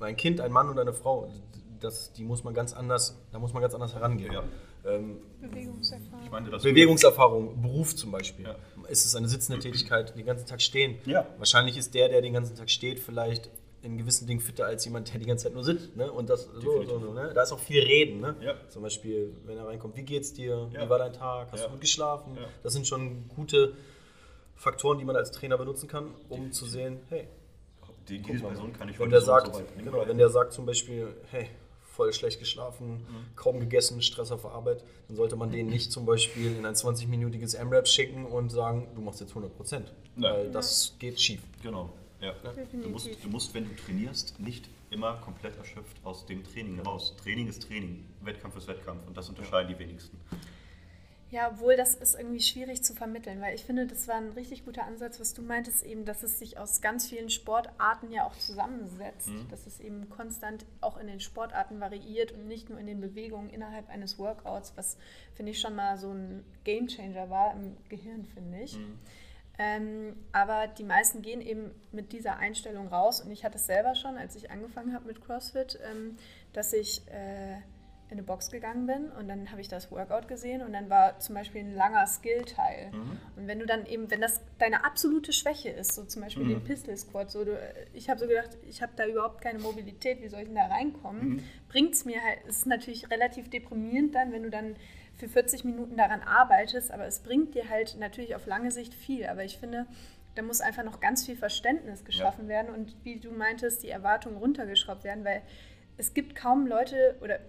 ein Kind, ein Mann und eine Frau. Das, die muss man ganz anders, da muss man ganz anders herangehen. Ja. Ähm, Bewegungserfahrung. Ich meine, das Bewegungserfahrung, Beruf zum Beispiel. Ja. Ist es eine sitzende Tätigkeit, den ganzen Tag stehen? Ja. Wahrscheinlich ist der, der den ganzen Tag steht, vielleicht in gewissen Dingen fitter als jemand, der die ganze Zeit nur sitzt. Ne? Und das so, Definitiv. so, ne? Da ist auch viel Reden. Ne? Ja. Zum Beispiel, wenn er reinkommt, wie geht's dir? Ja. Wie war dein Tag? Hast Ja. du gut geschlafen? Ja. Das sind schon gute Faktoren, die man als Trainer benutzen kann, um zu sehen, hey, die, diese Person kann ich wenn heute der so und sagt, so weit bringen. genau, wenn der sagt zum Beispiel, hey, voll schlecht geschlafen, Mhm. kaum gegessen, Stress auf der Arbeit, dann sollte man den nicht zum Beispiel in ein 20-minütiges M-Rap schicken und sagen, du machst jetzt 100 Prozent. Weil das geht schief. Genau. Ja. Du, musst, du musst, wenn du trainierst, nicht immer komplett erschöpft aus dem Training raus. Training ist Training, Wettkampf ist Wettkampf und das unterscheiden die wenigsten. Ja, obwohl das ist irgendwie schwierig zu vermitteln, weil ich finde, das war ein richtig guter Ansatz, was du meintest, eben, dass es sich aus ganz vielen Sportarten ja auch zusammensetzt, dass es eben konstant auch in den Sportarten variiert und nicht nur in den Bewegungen innerhalb eines Workouts, was finde ich schon mal so ein Gamechanger war im Gehirn, finde ich. Ähm, aber die meisten gehen eben mit dieser Einstellung raus und ich hatte es selber schon, als ich angefangen habe mit CrossFit, ähm, dass ich äh, in eine Box gegangen bin und dann habe ich das Workout gesehen und dann war zum Beispiel ein langer Skill-Teil. Und wenn du dann eben, wenn das deine absolute Schwäche ist, so zum Beispiel den Pistol Squat, so du, ich habe so gedacht, ich habe da überhaupt keine Mobilität, wie soll ich denn da reinkommen? Bringt es mir halt, es ist natürlich relativ deprimierend dann, wenn du dann für 40 Minuten daran arbeitest, aber es bringt dir halt natürlich auf lange Sicht viel. Aber ich finde, da muss einfach noch ganz viel Verständnis geschaffen werden und wie du meintest, die Erwartungen runtergeschraubt werden, weil es gibt kaum Leute oder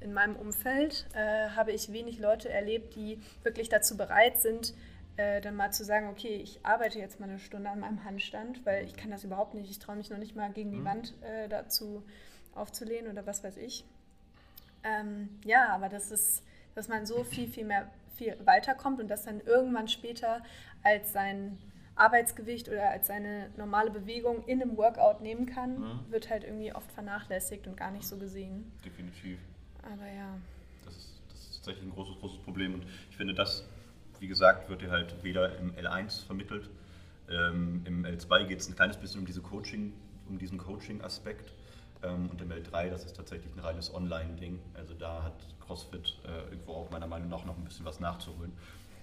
in meinem Umfeld äh, habe ich wenig Leute erlebt, die wirklich dazu bereit sind, äh, dann mal zu sagen, okay, ich arbeite jetzt mal eine Stunde an meinem Handstand, weil ich kann das überhaupt nicht. Ich traue mich noch nicht mal gegen die Wand äh, dazu aufzulehnen oder was weiß ich. Ähm, ja, aber das ist, dass man so viel, viel mehr viel weiterkommt und das dann irgendwann später als sein Arbeitsgewicht oder als seine normale Bewegung in einem Workout nehmen kann, wird halt irgendwie oft vernachlässigt und gar nicht so gesehen. Definitiv. Aber ja. Das ist, das ist tatsächlich ein großes, großes Problem. Und ich finde, das, wie gesagt, wird dir halt weder im L1 vermittelt. Ähm, Im L2 geht es ein kleines bisschen um, diese Coaching, um diesen Coaching-Aspekt. Ähm, und im L3, das ist tatsächlich ein reines Online-Ding. Also da hat CrossFit äh, irgendwo auch meiner Meinung nach noch ein bisschen was nachzuholen.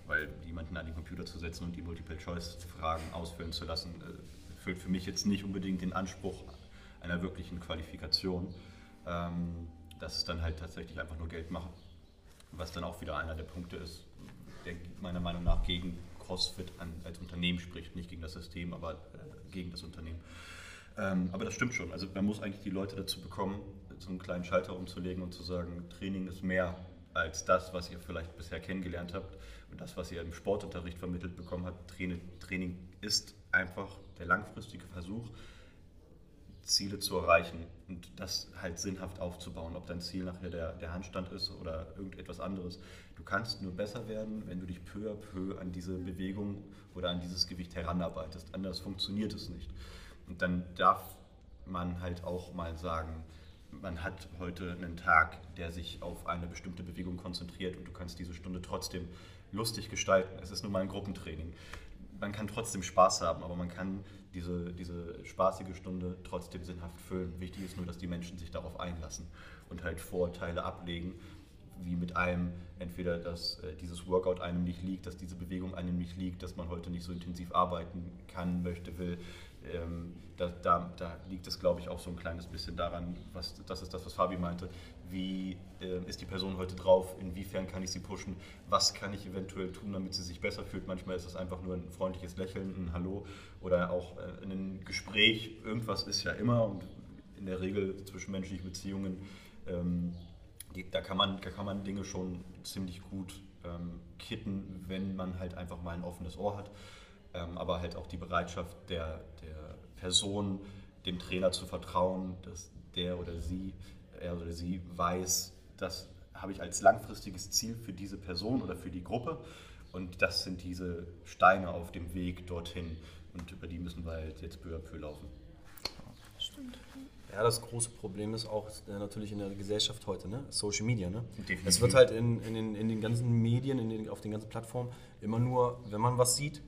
Weil jemanden an den Computer zu setzen und die Multiple-Choice-Fragen ausfüllen zu lassen, äh, für mich jetzt nicht unbedingt den Anspruch einer wirklichen Qualifikation. Ähm, das ist dann halt tatsächlich einfach nur Geld machen. Was dann auch wieder einer der Punkte ist, der meiner Meinung nach gegen CrossFit als Unternehmen spricht. Nicht gegen das System, aber äh, gegen das Unternehmen. Ähm, aber das stimmt schon. Also man muss eigentlich die Leute dazu bekommen, so einen kleinen Schalter umzulegen und zu sagen, Training ist mehr als das, was ihr vielleicht bisher kennengelernt habt und das, was ihr im Sportunterricht vermittelt bekommen habt. Training ist einfach der langfristige Versuch, Ziele zu erreichen und das halt sinnhaft aufzubauen, ob dein Ziel nachher der, der Handstand ist oder irgendetwas anderes. Du kannst nur besser werden, wenn du dich peu à peu an diese Bewegung oder an dieses Gewicht heranarbeitest. Anders funktioniert es nicht. Und dann darf man halt auch mal sagen, man hat heute einen Tag, der sich auf eine bestimmte Bewegung konzentriert und du kannst diese Stunde trotzdem lustig gestalten. Es ist nun mal ein Gruppentraining. Man kann trotzdem Spaß haben, aber man kann diese, diese spaßige Stunde trotzdem sinnhaft füllen. Wichtig ist nur, dass die Menschen sich darauf einlassen und halt Vorteile ablegen, wie mit allem, entweder dass äh, dieses Workout einem nicht liegt, dass diese Bewegung einem nicht liegt, dass man heute nicht so intensiv arbeiten kann, möchte, will, ähm, da, da, da, liegt es, glaube ich, auch so ein kleines bisschen daran, was, das ist das, was Fabi meinte, wie äh, ist die Person heute drauf, inwiefern kann ich sie pushen, was kann ich eventuell tun, damit sie sich besser fühlt. Manchmal ist es einfach nur ein freundliches Lächeln, ein Hallo oder auch äh, ein Gespräch. Irgendwas ist ja immer und in der Regel zwischenmenschliche Beziehungen, ähm, die, da, kann man, da kann man Dinge schon ziemlich gut ähm, kitten, wenn man halt einfach mal ein offenes Ohr hat ähm, aber halt auch die Bereitschaft der, der Person, dem Trainer zu vertrauen, dass der oder sie, er oder sie weiß, das habe ich als langfristiges Ziel für diese Person oder für die Gruppe und das sind diese Steine auf dem Weg dorthin und über die müssen wir halt jetzt peu à peu laufen. Stimmt. Ja, das große Problem ist auch äh, natürlich in der Gesellschaft heute, ne? Social Media. Ne? Es wird halt in, in, den, in den ganzen Medien, in den, auf den ganzen Plattformen immer nur, wenn man was sieht,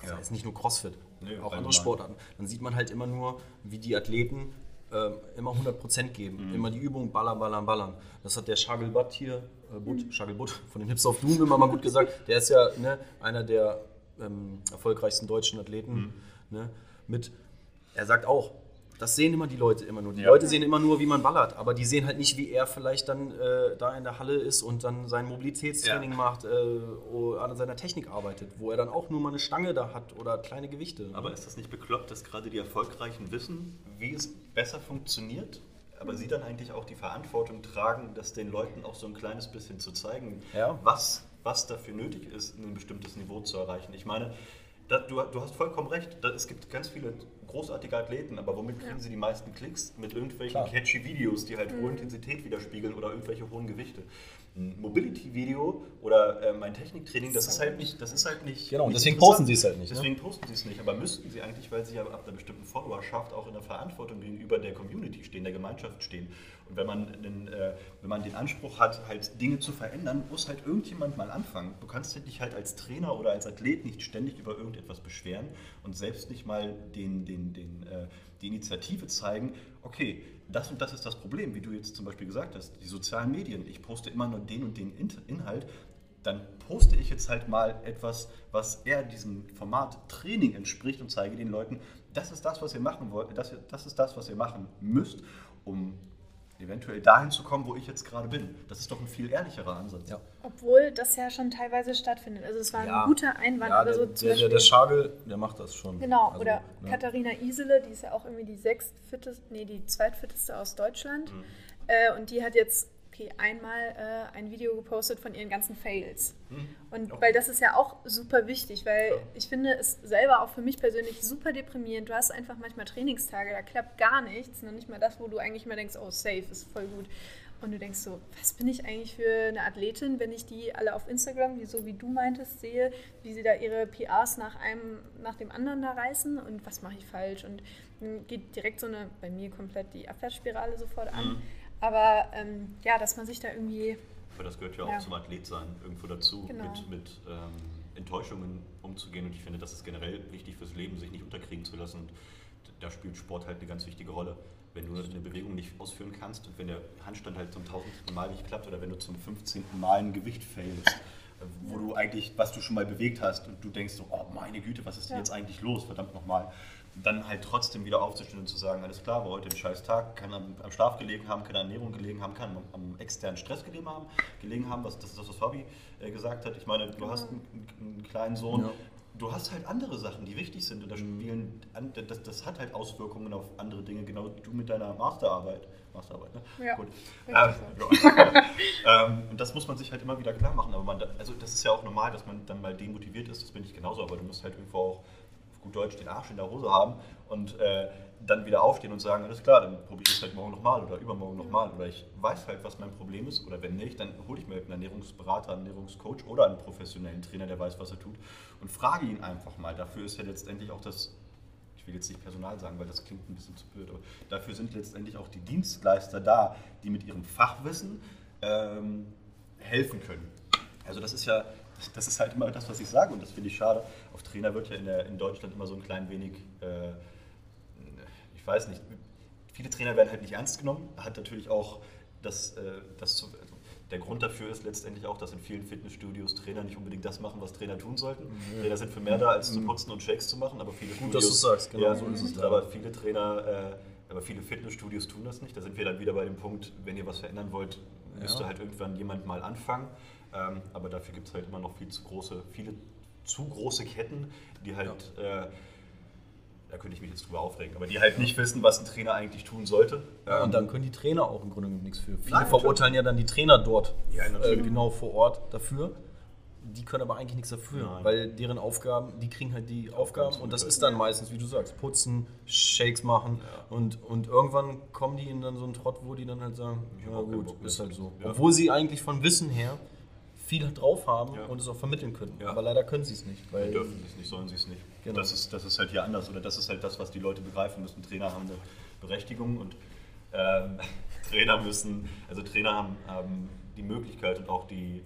das ja. heißt nicht nur CrossFit, nee, auch andere Sportarten. Dann sieht man halt immer nur, wie die Athleten äh, immer 100% geben. Mhm. Immer die Übung ballern, ballern, ballern. Das hat der Shagel Butt hier, äh, Butt, mhm. Shagel Butt von den Hips of Doom immer mal gut gesagt. Der ist ja ne, einer der ähm, erfolgreichsten deutschen Athleten. Mhm. Ne, mit, er sagt auch, das sehen immer die Leute immer nur. Die ja. Leute sehen immer nur, wie man ballert, aber die sehen halt nicht, wie er vielleicht dann äh, da in der Halle ist und dann sein Mobilitätstraining ja. macht, äh, an seiner Technik arbeitet, wo er dann auch nur mal eine Stange da hat oder kleine Gewichte. Aber ist das nicht bekloppt, dass gerade die Erfolgreichen wissen, wie es besser funktioniert? Aber sie dann eigentlich auch die Verantwortung tragen, das den Leuten auch so ein kleines bisschen zu zeigen, ja. was, was dafür nötig ist, ein bestimmtes Niveau zu erreichen. Ich meine, da, du, du, hast vollkommen recht. Da, es gibt ganz viele großartige Athleten, aber womit kriegen ja. sie die meisten Klicks? Mit irgendwelchen Klar. catchy Videos, die halt mhm. hohe Intensität widerspiegeln oder irgendwelche hohen Gewichte. Ein Mobility-Video oder äh, mein Techniktraining, das ist halt nicht, das ist halt nicht. Genau, und deswegen posten sie es halt nicht. Ne? Deswegen ne? posten sie es nicht, aber müssten sie eigentlich, weil sie ja ab einer bestimmten Followerschaft auch in der Verantwortung gegenüber der Community stehen, der Gemeinschaft stehen. Und wenn man, den, äh, wenn man den Anspruch hat, halt Dinge zu verändern, muss halt irgendjemand mal anfangen. Du kannst dich halt als Trainer oder als Athlet nicht ständig über irgendetwas beschweren und selbst nicht mal den, den, den, äh, die Initiative zeigen, okay, das und das ist das Problem, wie du jetzt zum Beispiel gesagt hast, die sozialen Medien, ich poste immer nur den und den Inhalt, dann poste ich jetzt halt mal etwas, was eher diesem Format Training entspricht und zeige den Leuten, das ist das, was ihr machen wollt, das, das ist das, was ihr machen müsst, um eventuell dahin zu kommen, wo ich jetzt gerade bin. Das ist doch ein viel ehrlicherer Ansatz. Ja. Obwohl das ja schon teilweise stattfindet. Also es war ja. ein guter Einwand. Ja, der, so der, der, der, Schagel, der macht das schon. Genau, also, oder ne? Katharina Isele, die ist ja auch irgendwie die sechstfitteste, nee, die zweitfitteste aus Deutschland. Mhm. Äh, und die hat jetzt okay, einmal äh, ein Video gepostet von ihren ganzen Fails. Mhm. Und okay. weil das ist ja auch super wichtig, weil ja. ich finde es selber auch für mich persönlich super deprimierend. Du hast einfach manchmal Trainingstage, da klappt gar nichts, noch nicht mal das, wo du eigentlich mal denkst, oh, safe ist voll gut. Und du denkst so, was bin ich eigentlich für eine Athletin, wenn ich die alle auf Instagram, die so wie du meintest, sehe, wie sie da ihre PRs nach einem, nach dem anderen da reißen und was mache ich falsch? Und dann geht direkt so eine, bei mir komplett die Abwärtsspirale sofort an. Mhm. Aber ähm, ja, dass man sich da irgendwie. Aber das gehört ja auch ja. zum Athletsein irgendwo dazu, genau. mit, mit ähm, Enttäuschungen umzugehen. Und ich finde, das ist generell wichtig fürs Leben, sich nicht unterkriegen zu lassen. Und da spielt Sport halt eine ganz wichtige Rolle. Wenn du eine Bewegung nicht ausführen kannst und wenn der Handstand halt zum tausendsten Mal nicht klappt oder wenn du zum 15. Mal ein Gewicht failst, wo du eigentlich, was du schon mal bewegt hast und du denkst so, oh meine Güte, was ist denn ja. jetzt eigentlich los, verdammt nochmal dann halt trotzdem wieder aufzustehen und zu sagen, alles klar, war heute ein scheiß Tag, kann am, am Schlaf gelegen haben, kann an Ernährung gelegen haben, kann am, am, externen Stress gelegen haben, gelegen haben was, das ist das, was Fabi äh, gesagt hat. Ich meine, du hast einen, einen kleinen Sohn, ja. du hast halt andere Sachen, die wichtig sind und das, mhm. spielen, das, das hat halt Auswirkungen auf andere Dinge, genau du mit deiner Masterarbeit. Masterarbeit, ne? Ja. Gut. Ähm, ja. [laughs] ähm, und das muss man sich halt immer wieder klar machen. Aber man, also das ist ja auch normal, dass man dann mal demotiviert ist, das bin ich genauso, aber du musst halt irgendwo auch gut Deutsch den Arsch in der Hose haben und äh, dann wieder aufstehen und sagen, alles klar, dann probiere ich es halt morgen nochmal oder übermorgen nochmal. Oder ich weiß halt, was mein Problem ist. Oder wenn nicht, dann hole ich mir einen Ernährungsberater, einen Ernährungscoach oder einen professionellen Trainer, der weiß, was er tut und frage ihn einfach mal. Dafür ist ja letztendlich auch das, ich will jetzt nicht Personal sagen, weil das klingt ein bisschen zu blöd, aber dafür sind letztendlich auch die Dienstleister da, die mit ihrem Fachwissen ähm, helfen können. Also das ist ja, das ist halt immer das, was ich sage und das finde ich schade. Auf Trainer wird ja in, der, in Deutschland immer so ein klein wenig, äh, ich weiß nicht, viele Trainer werden halt nicht ernst genommen, hat natürlich auch das, äh, das zu, also der Grund dafür ist letztendlich auch, dass in vielen Fitnessstudios Trainer nicht unbedingt das machen, was Trainer tun sollten. Mhm. Trainer sind für mehr da, als zu putzen und Shakes zu machen, aber viele Gut, Studios, dass du sagst, genau ja, so ist es. Aber viele Trainer, äh, aber viele Fitnessstudios tun das nicht. Da sind wir dann wieder bei dem Punkt, wenn ihr was verändern wollt, müsste halt irgendwann jemand mal anfangen. Ähm, aber dafür gibt es halt immer noch viel zu große, viele zu große Ketten, die halt ja. äh, da könnte ich mich jetzt drüber aufregen, aber die halt nicht wissen, was ein Trainer eigentlich tun sollte. Ja, und dann können die Trainer auch im Grunde genommen nichts für. Viele Nein, verurteilen ja dann die Trainer dort äh, genau vor Ort dafür. Die können aber eigentlich nichts dafür, Nein. weil deren Aufgaben, die kriegen halt die Aufgaben und das ist dann meistens, wie du sagst, putzen, Shakes machen und, und irgendwann kommen die in dann so einen Trott, wo die dann halt sagen, ja gut, ist halt so. Obwohl sie eigentlich von Wissen her viel drauf haben ja. und es auch vermitteln können. Ja. Aber leider können sie es nicht. Weil dürfen sie es nicht, sollen sie es nicht. Genau. Das, ist, das ist halt hier anders. Oder das ist halt das, was die Leute begreifen müssen. Trainer haben eine Berechtigung und ähm, [laughs] Trainer müssen, also Trainer haben, haben die Möglichkeit und auch die,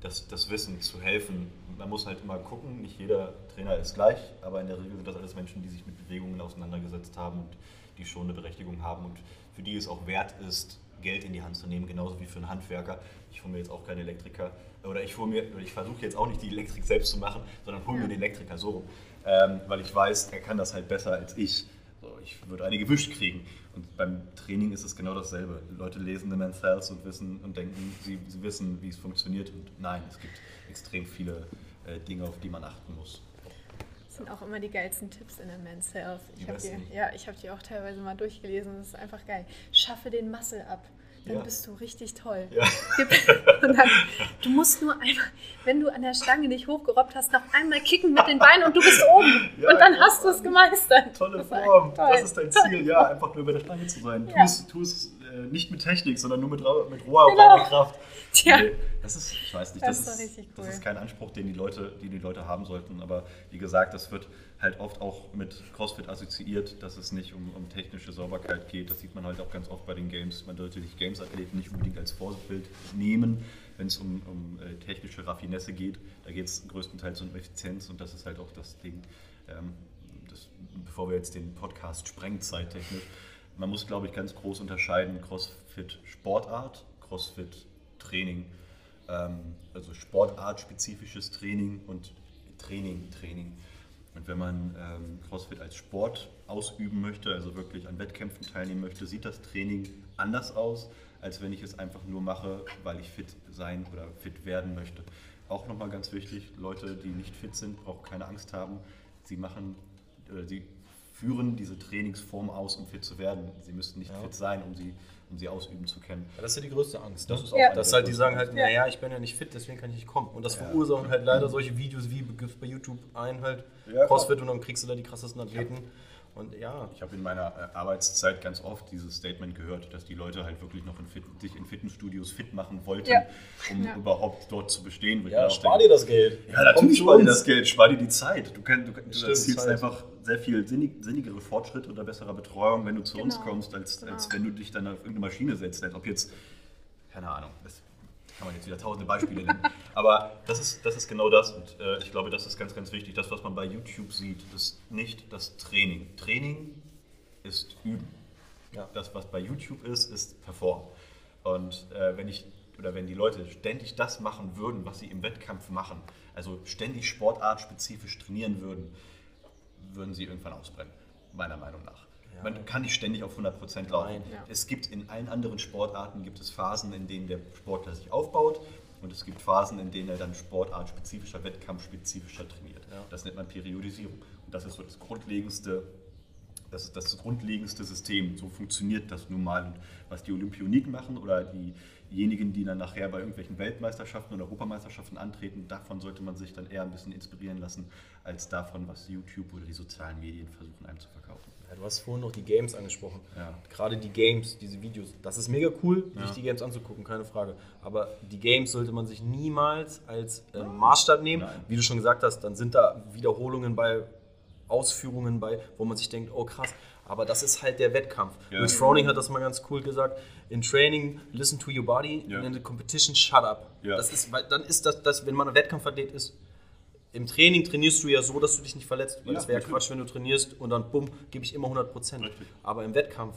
das, das Wissen zu helfen. Man muss halt immer gucken, nicht jeder Trainer ist gleich, aber in der Regel sind das alles Menschen, die sich mit Bewegungen auseinandergesetzt haben und die schon eine Berechtigung haben und für die es auch wert ist, Geld in die Hand zu nehmen, genauso wie für einen Handwerker. Ich hole mir jetzt auch keinen Elektriker oder ich, ich versuche jetzt auch nicht die Elektrik selbst zu machen, sondern hole mir den Elektriker so, ähm, weil ich weiß, er kann das halt besser als ich. So, ich würde eine gewischt kriegen. Und beim Training ist es genau dasselbe. Leute lesen The Man's Health und wissen und denken, sie, sie wissen, wie es funktioniert. Und nein, es gibt extrem viele äh, Dinge, auf die man achten muss. Sind auch immer die geilsten Tipps in der Men's Health. Ich habe die, ja, hab die auch teilweise mal durchgelesen. Das ist einfach geil. Schaffe den Muscle ab dann ja. bist du richtig toll. Ja. [laughs] Dann, du musst nur einmal, wenn du an der Stange nicht hochgerobbt hast, noch einmal kicken mit den Beinen und du bist oben. Ja, und dann hast du es gemeistert. Tolle Form. Das, das ist dein Ziel, ja, einfach nur bei der Stange zu sein. Tu es äh, nicht mit Technik, sondern nur mit, mit roher genau. Kraft. Tja. Nee, das ist, ich weiß nicht, das, das ist, cool. das ist kein Anspruch, den die Leute, die die Leute haben sollten. Aber wie gesagt, das wird halt oft auch mit CrossFit assoziiert, dass es nicht um, um technische Sauberkeit geht. Das sieht man halt auch ganz oft bei den Games. Man sollte die Games-Athleten nicht unbedingt als Vorbild nehmen, wenn es um, um äh, technische Raffinesse geht. Da geht es größtenteils um Effizienz und das ist halt auch das Ding. Ähm, das, bevor wir jetzt den Podcast sprengen, zeittechnisch, man muss, glaube ich, ganz groß unterscheiden: CrossFit Sportart, CrossFit Training. Ähm, also Sportart-spezifisches Training und Training, Training. Und wenn man ähm, CrossFit als Sport ausüben möchte, also wirklich an Wettkämpfen teilnehmen möchte, sieht das Training anders aus, als wenn ich es einfach nur mache, weil ich fit sein oder fit werden möchte. Auch nochmal ganz wichtig, Leute, die nicht fit sind, brauchen keine Angst haben. Sie machen, äh, sie führen diese Trainingsform aus, um fit zu werden. Sie müssen nicht ja. fit sein, um sie um sie ausüben zu können. Ja, das ist ja die größte Angst. Das ne? ist auch ja. Dass halt die sagen halt, naja, ich bin ja nicht fit, deswegen kann ich nicht kommen. Und das verursachen halt leider solche Videos wie bei YouTube ein, halt Crossfit und dann kriegst du da die krassesten Athleten. Und ja. Ich habe in meiner äh, Arbeitszeit ganz oft dieses Statement gehört, dass die Leute halt wirklich noch in Fit, sich in Fitnessstudios fit machen wollten, ja. um ja. überhaupt dort zu bestehen. Ja, spar dir das Geld. Ja, natürlich spar dir das Geld, spar dir die Zeit. Du, kann, du, du erzielst einfach sehr viel sinnig, sinnigere Fortschritte oder bessere Betreuung, wenn du zu genau. uns kommst, als, genau. als wenn du dich dann auf irgendeine Maschine setzt. Als ob jetzt, keine Ahnung, das kann man jetzt wieder tausende Beispiele nennen. [laughs] Aber das ist, das ist genau das und äh, ich glaube, das ist ganz, ganz wichtig. Das, was man bei YouTube sieht, ist nicht das Training. Training ist Üben. Ja. Das, was bei YouTube ist, ist Perform. Und äh, wenn ich oder wenn die Leute ständig das machen würden, was sie im Wettkampf machen, also ständig sportartspezifisch trainieren würden, würden sie irgendwann ausbrennen, meiner Meinung nach. Man kann nicht ständig auf 100% laufen. Ja. Es gibt in allen anderen Sportarten gibt es Phasen, in denen der Sportler sich aufbaut und es gibt Phasen, in denen er dann sportartspezifischer, wettkampfspezifischer trainiert. Ja. Das nennt man Periodisierung. Und das ist so das grundlegendste, das ist das grundlegendste System. So funktioniert das nun mal. Und was die Olympioniken machen oder diejenigen, die dann nachher bei irgendwelchen Weltmeisterschaften oder Europameisterschaften antreten, davon sollte man sich dann eher ein bisschen inspirieren lassen, als davon, was YouTube oder die sozialen Medien versuchen einem zu verkaufen. Ja, du hast vorhin noch die Games angesprochen. Ja. Gerade die Games, diese Videos, das ist mega cool, sich die Games anzugucken, keine Frage. Aber die Games sollte man sich niemals als äh, Maßstab nehmen. Nein. Wie du schon gesagt hast, dann sind da Wiederholungen bei Ausführungen bei, wo man sich denkt, oh krass, aber das ist halt der Wettkampf. Ja. Rich Froning hat das mal ganz cool gesagt. In Training, listen to your body. Ja. In the competition, shut up. Ja. Das ist, weil dann ist das, das, wenn man ein Wettkampfathlet ist, im Training trainierst du ja so, dass du dich nicht verletzt. Weil Ja, das wäre ja. Quatsch, wenn du trainierst und dann bumm, gebe ich immer 100 Prozent. Aber im Wettkampf,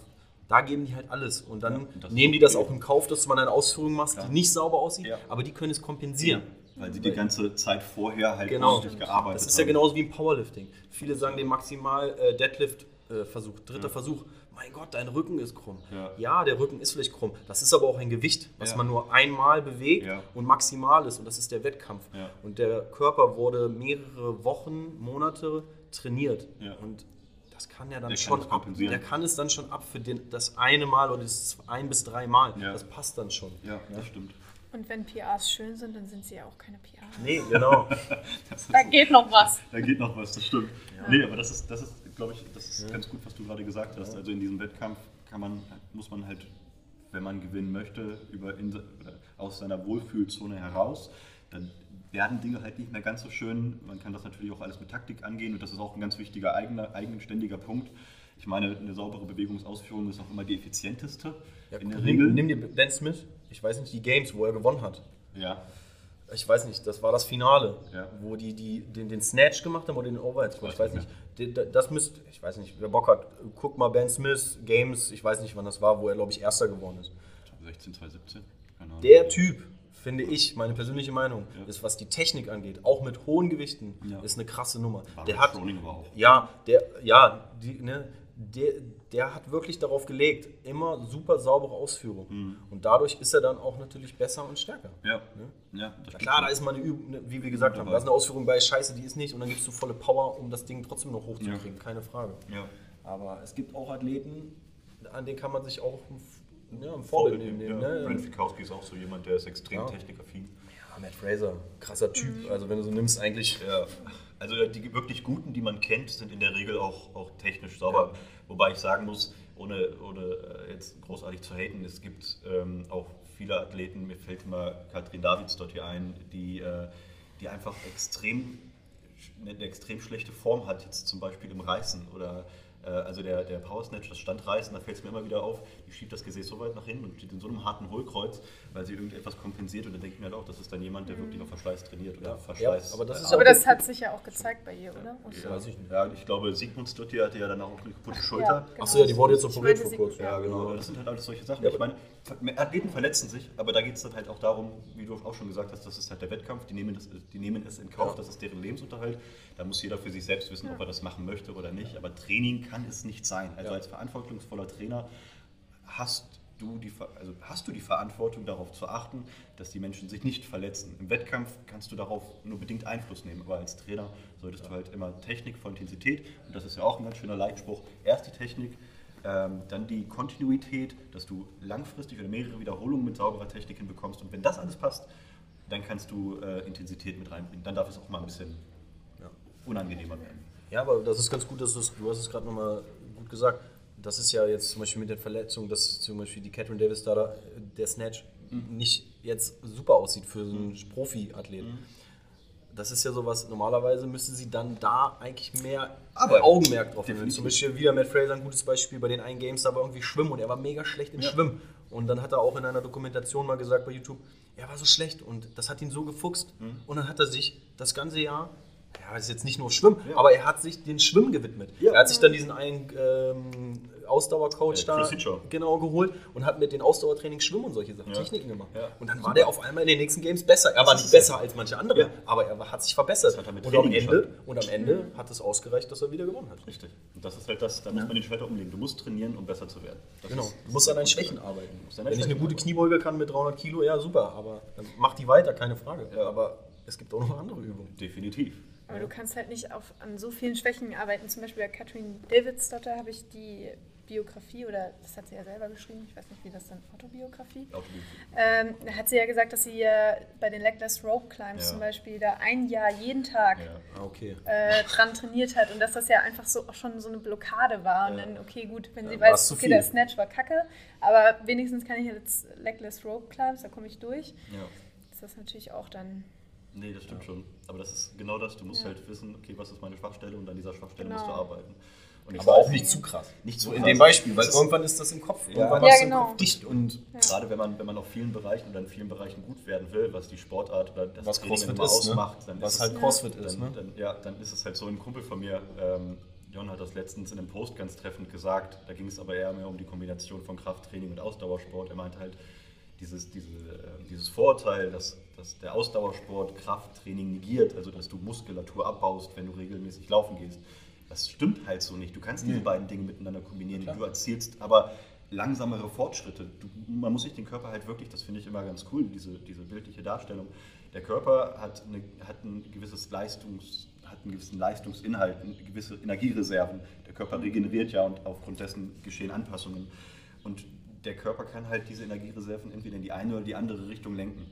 da geben die halt alles. Und dann Ja, nehmen die das auch in Kauf, dass man eine Ausführung machst, Ja. die nicht sauber aussieht, aber die können es kompensieren. Weil sie die ganze Zeit vorher halt Genau. gearbeitet haben. Das ist ja genauso wie im Powerlifting. Viele sagen den maximal äh, Deadlift-Versuch, dritter Versuch. Mein Gott, dein Rücken ist krumm. Ja. der Rücken ist vielleicht krumm. Das ist aber auch ein Gewicht, was Ja. man nur einmal bewegt Ja. und maximal ist. Und das ist der Wettkampf. Ja. Und der Körper wurde mehrere Wochen, Monate trainiert. Ja. Und das kann ja dann Der schon ab, der kann es dann schon ab für den, das eine Mal oder das ein bis drei Mal. Ja. Das passt dann schon. Ja, das stimmt. Und wenn PRs schön sind, dann sind sie ja auch keine PRs. Nee, genau. [laughs] Da geht noch was. da geht noch was, das stimmt. Nee, aber das ist, das ist glaube ich, das ist ganz gut, was du gerade gesagt hast. Also in diesem Wettkampf kann man, muss man halt, wenn man gewinnen möchte, über in, aus seiner Wohlfühlzone heraus, dann werden Dinge halt nicht mehr ganz so schön. Man kann das natürlich auch alles mit Taktik angehen und das ist auch ein ganz wichtiger eigener, eigenständiger Punkt. Ich meine, eine saubere Bewegungsausführung ist auch immer die effizienteste Ja, in der nimm, Regel. nimm dir Dan Smith, ich weiß nicht, die Games, wo er gewonnen hat. ja, Ich weiß nicht, das war das Finale, Ja. wo die, die den, den Snatch gemacht haben oder den Overhead Squat. Ich Weiß nicht Das müsste, ich weiß nicht, wer Bock hat, guck mal Ben Smith Games, ich weiß nicht, wann das war, wo er, glaube ich, Erster geworden ist. 16, 2017. Keine Ahnung. Der Typ, finde ich, meine persönliche Meinung, Ja. ist, was die Technik angeht, auch mit hohen Gewichten, Ja. ist eine krasse Nummer. War der hat, aber auch. ja, der, ja, die, ne, der, der hat wirklich darauf gelegt, immer super saubere Ausführung. Mhm. Und dadurch ist er dann auch natürlich besser und stärker. Ja, ja, das Na stimmt klar, da ist mal eine Übung, ne, wie wir gesagt haben, da ist eine Ausführung bei Scheiße, die ist nicht und dann gibst du volle Power, um das Ding trotzdem noch hochzukriegen, keine Frage. Ja. Aber es gibt auch Athleten, an denen kann man sich auch ein, ja, ein Vorbild nehmen. Ja, ne? Brent Fikowski ist auch so jemand, der ist extrem Ja. technikaffin. Ja, Matt Fraser, krasser Typ. Also wenn du so nimmst, eigentlich. Ja. Also die wirklich Guten, die man kennt, sind in der Regel auch, auch technisch sauber. Wobei ich sagen muss, ohne, ohne äh, jetzt großartig zu haten, es gibt ähm, auch viele Athleten, mir fällt immer Katrin Davids dort hier ein, die, äh, die einfach extrem, eine extrem schlechte Form hat, jetzt zum Beispiel im Reißen oder also der, der Power Snatch, das Standreißen, da fällt es mir immer wieder auf, die schiebt das Gesäß so weit nach hinten und steht in so einem harten Hohlkreuz, weil sie irgendetwas kompensiert und dann denke ich mir halt auch, das ist dann jemand, der wirklich auf Verschleiß trainiert oder Ja, Verschleiß. ja, aber das ist Aber das hat sich ja auch gezeigt bei ihr, oder? ja, weiß ich nicht. ja, ich glaube, Sigmund Stutti hatte ja dann auch eine kaputte Schulter. Ja, genau. Achso, ja, die wurde jetzt operiert vor kurzem. ja. Genau, das sind halt alles solche Sachen. Ja, ich meine, Athleten verletzen sich, aber da geht es dann halt auch darum, wie du auch schon gesagt hast, das ist halt der Wettkampf, die nehmen, das, die nehmen es in Kauf, Ja. das ist deren Lebensunterhalt. Da muss jeder für sich selbst wissen, ob er das machen möchte oder nicht. Aber Training kann es nicht sein. Also Ja. als verantwortungsvoller Trainer hast du, die, also hast du die Verantwortung, darauf zu achten, dass die Menschen sich nicht verletzen. Im Wettkampf kannst du darauf nur bedingt Einfluss nehmen, aber als Trainer solltest du halt immer Technik vor Intensität, und das ist ja auch ein ganz schöner Leitspruch, erst die Technik, dann die Kontinuität, dass du langfristig oder mehrere Wiederholungen mit sauberer Technik hinbekommst. Und wenn das alles passt, dann kannst du äh, Intensität mit reinbringen. Dann darf es auch mal ein bisschen unangenehmer werden. Ja, aber das ist ganz gut, dass du es, du hast es gerade nochmal gut gesagt. Das ist ja jetzt zum Beispiel mit den Verletzungen, dass zum Beispiel die Catherine Davis da, da der Snatch nicht jetzt super aussieht für so einen Profi-Athleten. Das ist ja sowas, normalerweise müsste sie dann da eigentlich mehr Aber- Augenmerk drauf nehmen. Zum Beispiel wieder Matt Fraser, ein gutes Beispiel bei den einen Games, da war irgendwie Schwimmen und er war mega schlecht im Ja. Schwimmen. Und dann hat er auch in einer Dokumentation mal gesagt bei YouTube, er war so schlecht und das hat ihn so gefuchst. Mhm. Und dann hat er sich das ganze Jahr, ja, das ist jetzt nicht nur Schwimmen, Ja. aber er hat sich den Schwimmen gewidmet. Ja. Er hat sich dann diesen einen ähm, Ausdauercoach Äh, da Chris Hitcher. genau geholt und hat mit den Ausdauertraining Schwimmen und solche Sachen, Ja. Techniken gemacht. Ja. Und dann war der auf einmal in den nächsten Games besser. Er war nicht besser als manche andere, Ja. aber er hat sich verbessert. Hat und, am Ende, und am Ende hat es ausgereicht, dass er wieder gewonnen hat. Richtig. Und das ist halt das, da muss man den Schalter umlegen. Du musst trainieren, um besser zu werden. Das Genau. ist- Du musst an deinen Schwächen arbeiten. Wenn deinen ich eine Schwächen gute. Kniebeuge kann mit 300 Kilo, ja super, aber dann mach die weiter, keine Frage. Aber es gibt auch noch andere Übungen. Definitiv. Aber du kannst halt nicht auf, an so vielen Schwächen arbeiten. Zum Beispiel bei Catherine Davidsdotter habe ich die Biografie, oder das hat sie ja selber geschrieben, ich weiß nicht, wie das dann, Autobiografie. Autobiografie. Ähm, da hat sie ja gesagt, dass sie ja bei den Legless Rope Climbs Ja. zum Beispiel da ein Jahr jeden Tag Ja. Ah, okay. äh, dran trainiert hat und dass das ja einfach so auch schon so eine Blockade war. Und Ja. dann, okay, gut, wenn sie weiß, okay, der Snatch war kacke, aber wenigstens kann ich jetzt Legless Rope Climbs, da komme ich durch. Ja. Das ist natürlich auch dann Nee, das stimmt schon. Aber das ist genau das. Du musst Ja. halt wissen, okay, was ist meine Schwachstelle und an dieser Schwachstelle Genau. musst du arbeiten. Und ich Aber auch nicht zu krass. Nicht so zu in krass. dem Beispiel, weil ist- irgendwann ist das im Kopf. Ja. Irgendwann Ja, du genau. Kopf dicht und Gerade wenn man, wenn man auf vielen Bereichen oder in vielen Bereichen gut werden will, was die Sportart oder das Was Training CrossFit immer ist, ne? ausmacht, dann was ist halt es, CrossFit dann, ist. Ne? dann, ja, dann ist es halt so ein Kumpel von mir, ähm, Jon hat das letztens in einem Post ganz treffend gesagt, da ging es aber eher mehr um die Kombination von Krafttraining und Ausdauersport. Er meint halt, dieses, diese, äh, dieses Vorurteil, dass, dass der Ausdauersport Krafttraining negiert, also dass du Muskulatur abbaust, wenn du regelmäßig laufen gehst. Das stimmt halt so nicht. Du kannst diese Nee. beiden Dinge miteinander kombinieren. Du erzielst aber langsamere Fortschritte. Du, man muss sich den Körper halt wirklich, das finde ich immer ganz cool, diese, diese bildliche Darstellung. Der Körper hat, eine, hat ein gewisses Leistungs, hat einen gewissen Leistungsinhalt, eine gewisse Energiereserven. Der Körper regeneriert ja und aufgrund dessen geschehen Anpassungen. Und der Körper kann halt diese Energiereserven entweder in die eine oder die andere Richtung lenken.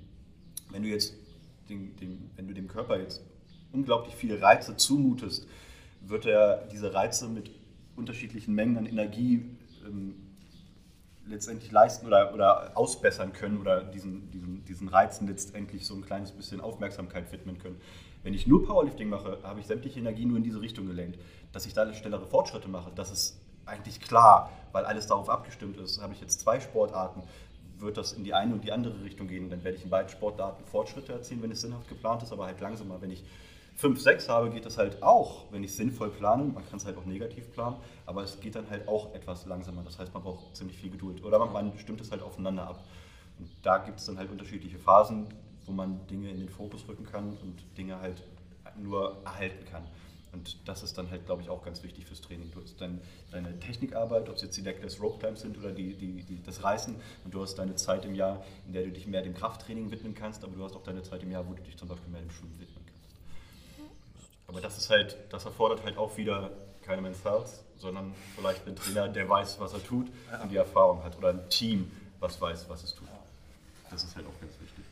Wenn du jetzt den, den, wenn du dem Körper jetzt unglaublich viele Reize zumutest, wird er diese Reize mit unterschiedlichen Mengen an Energie ähm, letztendlich leisten oder, oder ausbessern können oder diesen, diesen, diesen Reizen letztendlich so ein kleines bisschen Aufmerksamkeit widmen können. Wenn ich nur Powerlifting mache, habe ich sämtliche Energie nur in diese Richtung gelenkt. Dass ich da schnellere Fortschritte mache, das ist eigentlich klar, weil alles darauf abgestimmt ist. Habe ich jetzt zwei Sportarten, wird das in die eine und die andere Richtung gehen. Dann werde ich in beiden Sportarten Fortschritte erzielen, wenn es sinnhaft geplant ist, aber halt langsamer. Wenn ich 5, 6 habe, geht das halt auch, wenn ich sinnvoll plane. Man kann es halt auch negativ planen, aber es geht dann halt auch etwas langsamer. Das heißt, man braucht ziemlich viel Geduld. Oder man, man stimmt es halt aufeinander ab. Und da gibt es dann halt unterschiedliche Phasen, wo man Dinge in den Fokus rücken kann und Dinge halt nur erhalten kann. Und das ist dann halt, glaube ich, auch ganz wichtig fürs Training. Du hast dann deine Technikarbeit, ob es jetzt die Deckless Rope Climbs sind oder die, die, die, das Reißen. Und du hast deine Zeit im Jahr, in der du dich mehr dem Krafttraining widmen kannst, aber du hast auch deine Zeit im Jahr, wo du dich zum Beispiel mehr dem Schwimmen widmen kannst. Aber das ist halt, das erfordert halt auch wieder keine Men's Health, sondern vielleicht einen Trainer, der weiß, was er tut und die Erfahrung hat. Oder ein Team, was weiß, was es tut. Das ist halt auch ganz wichtig.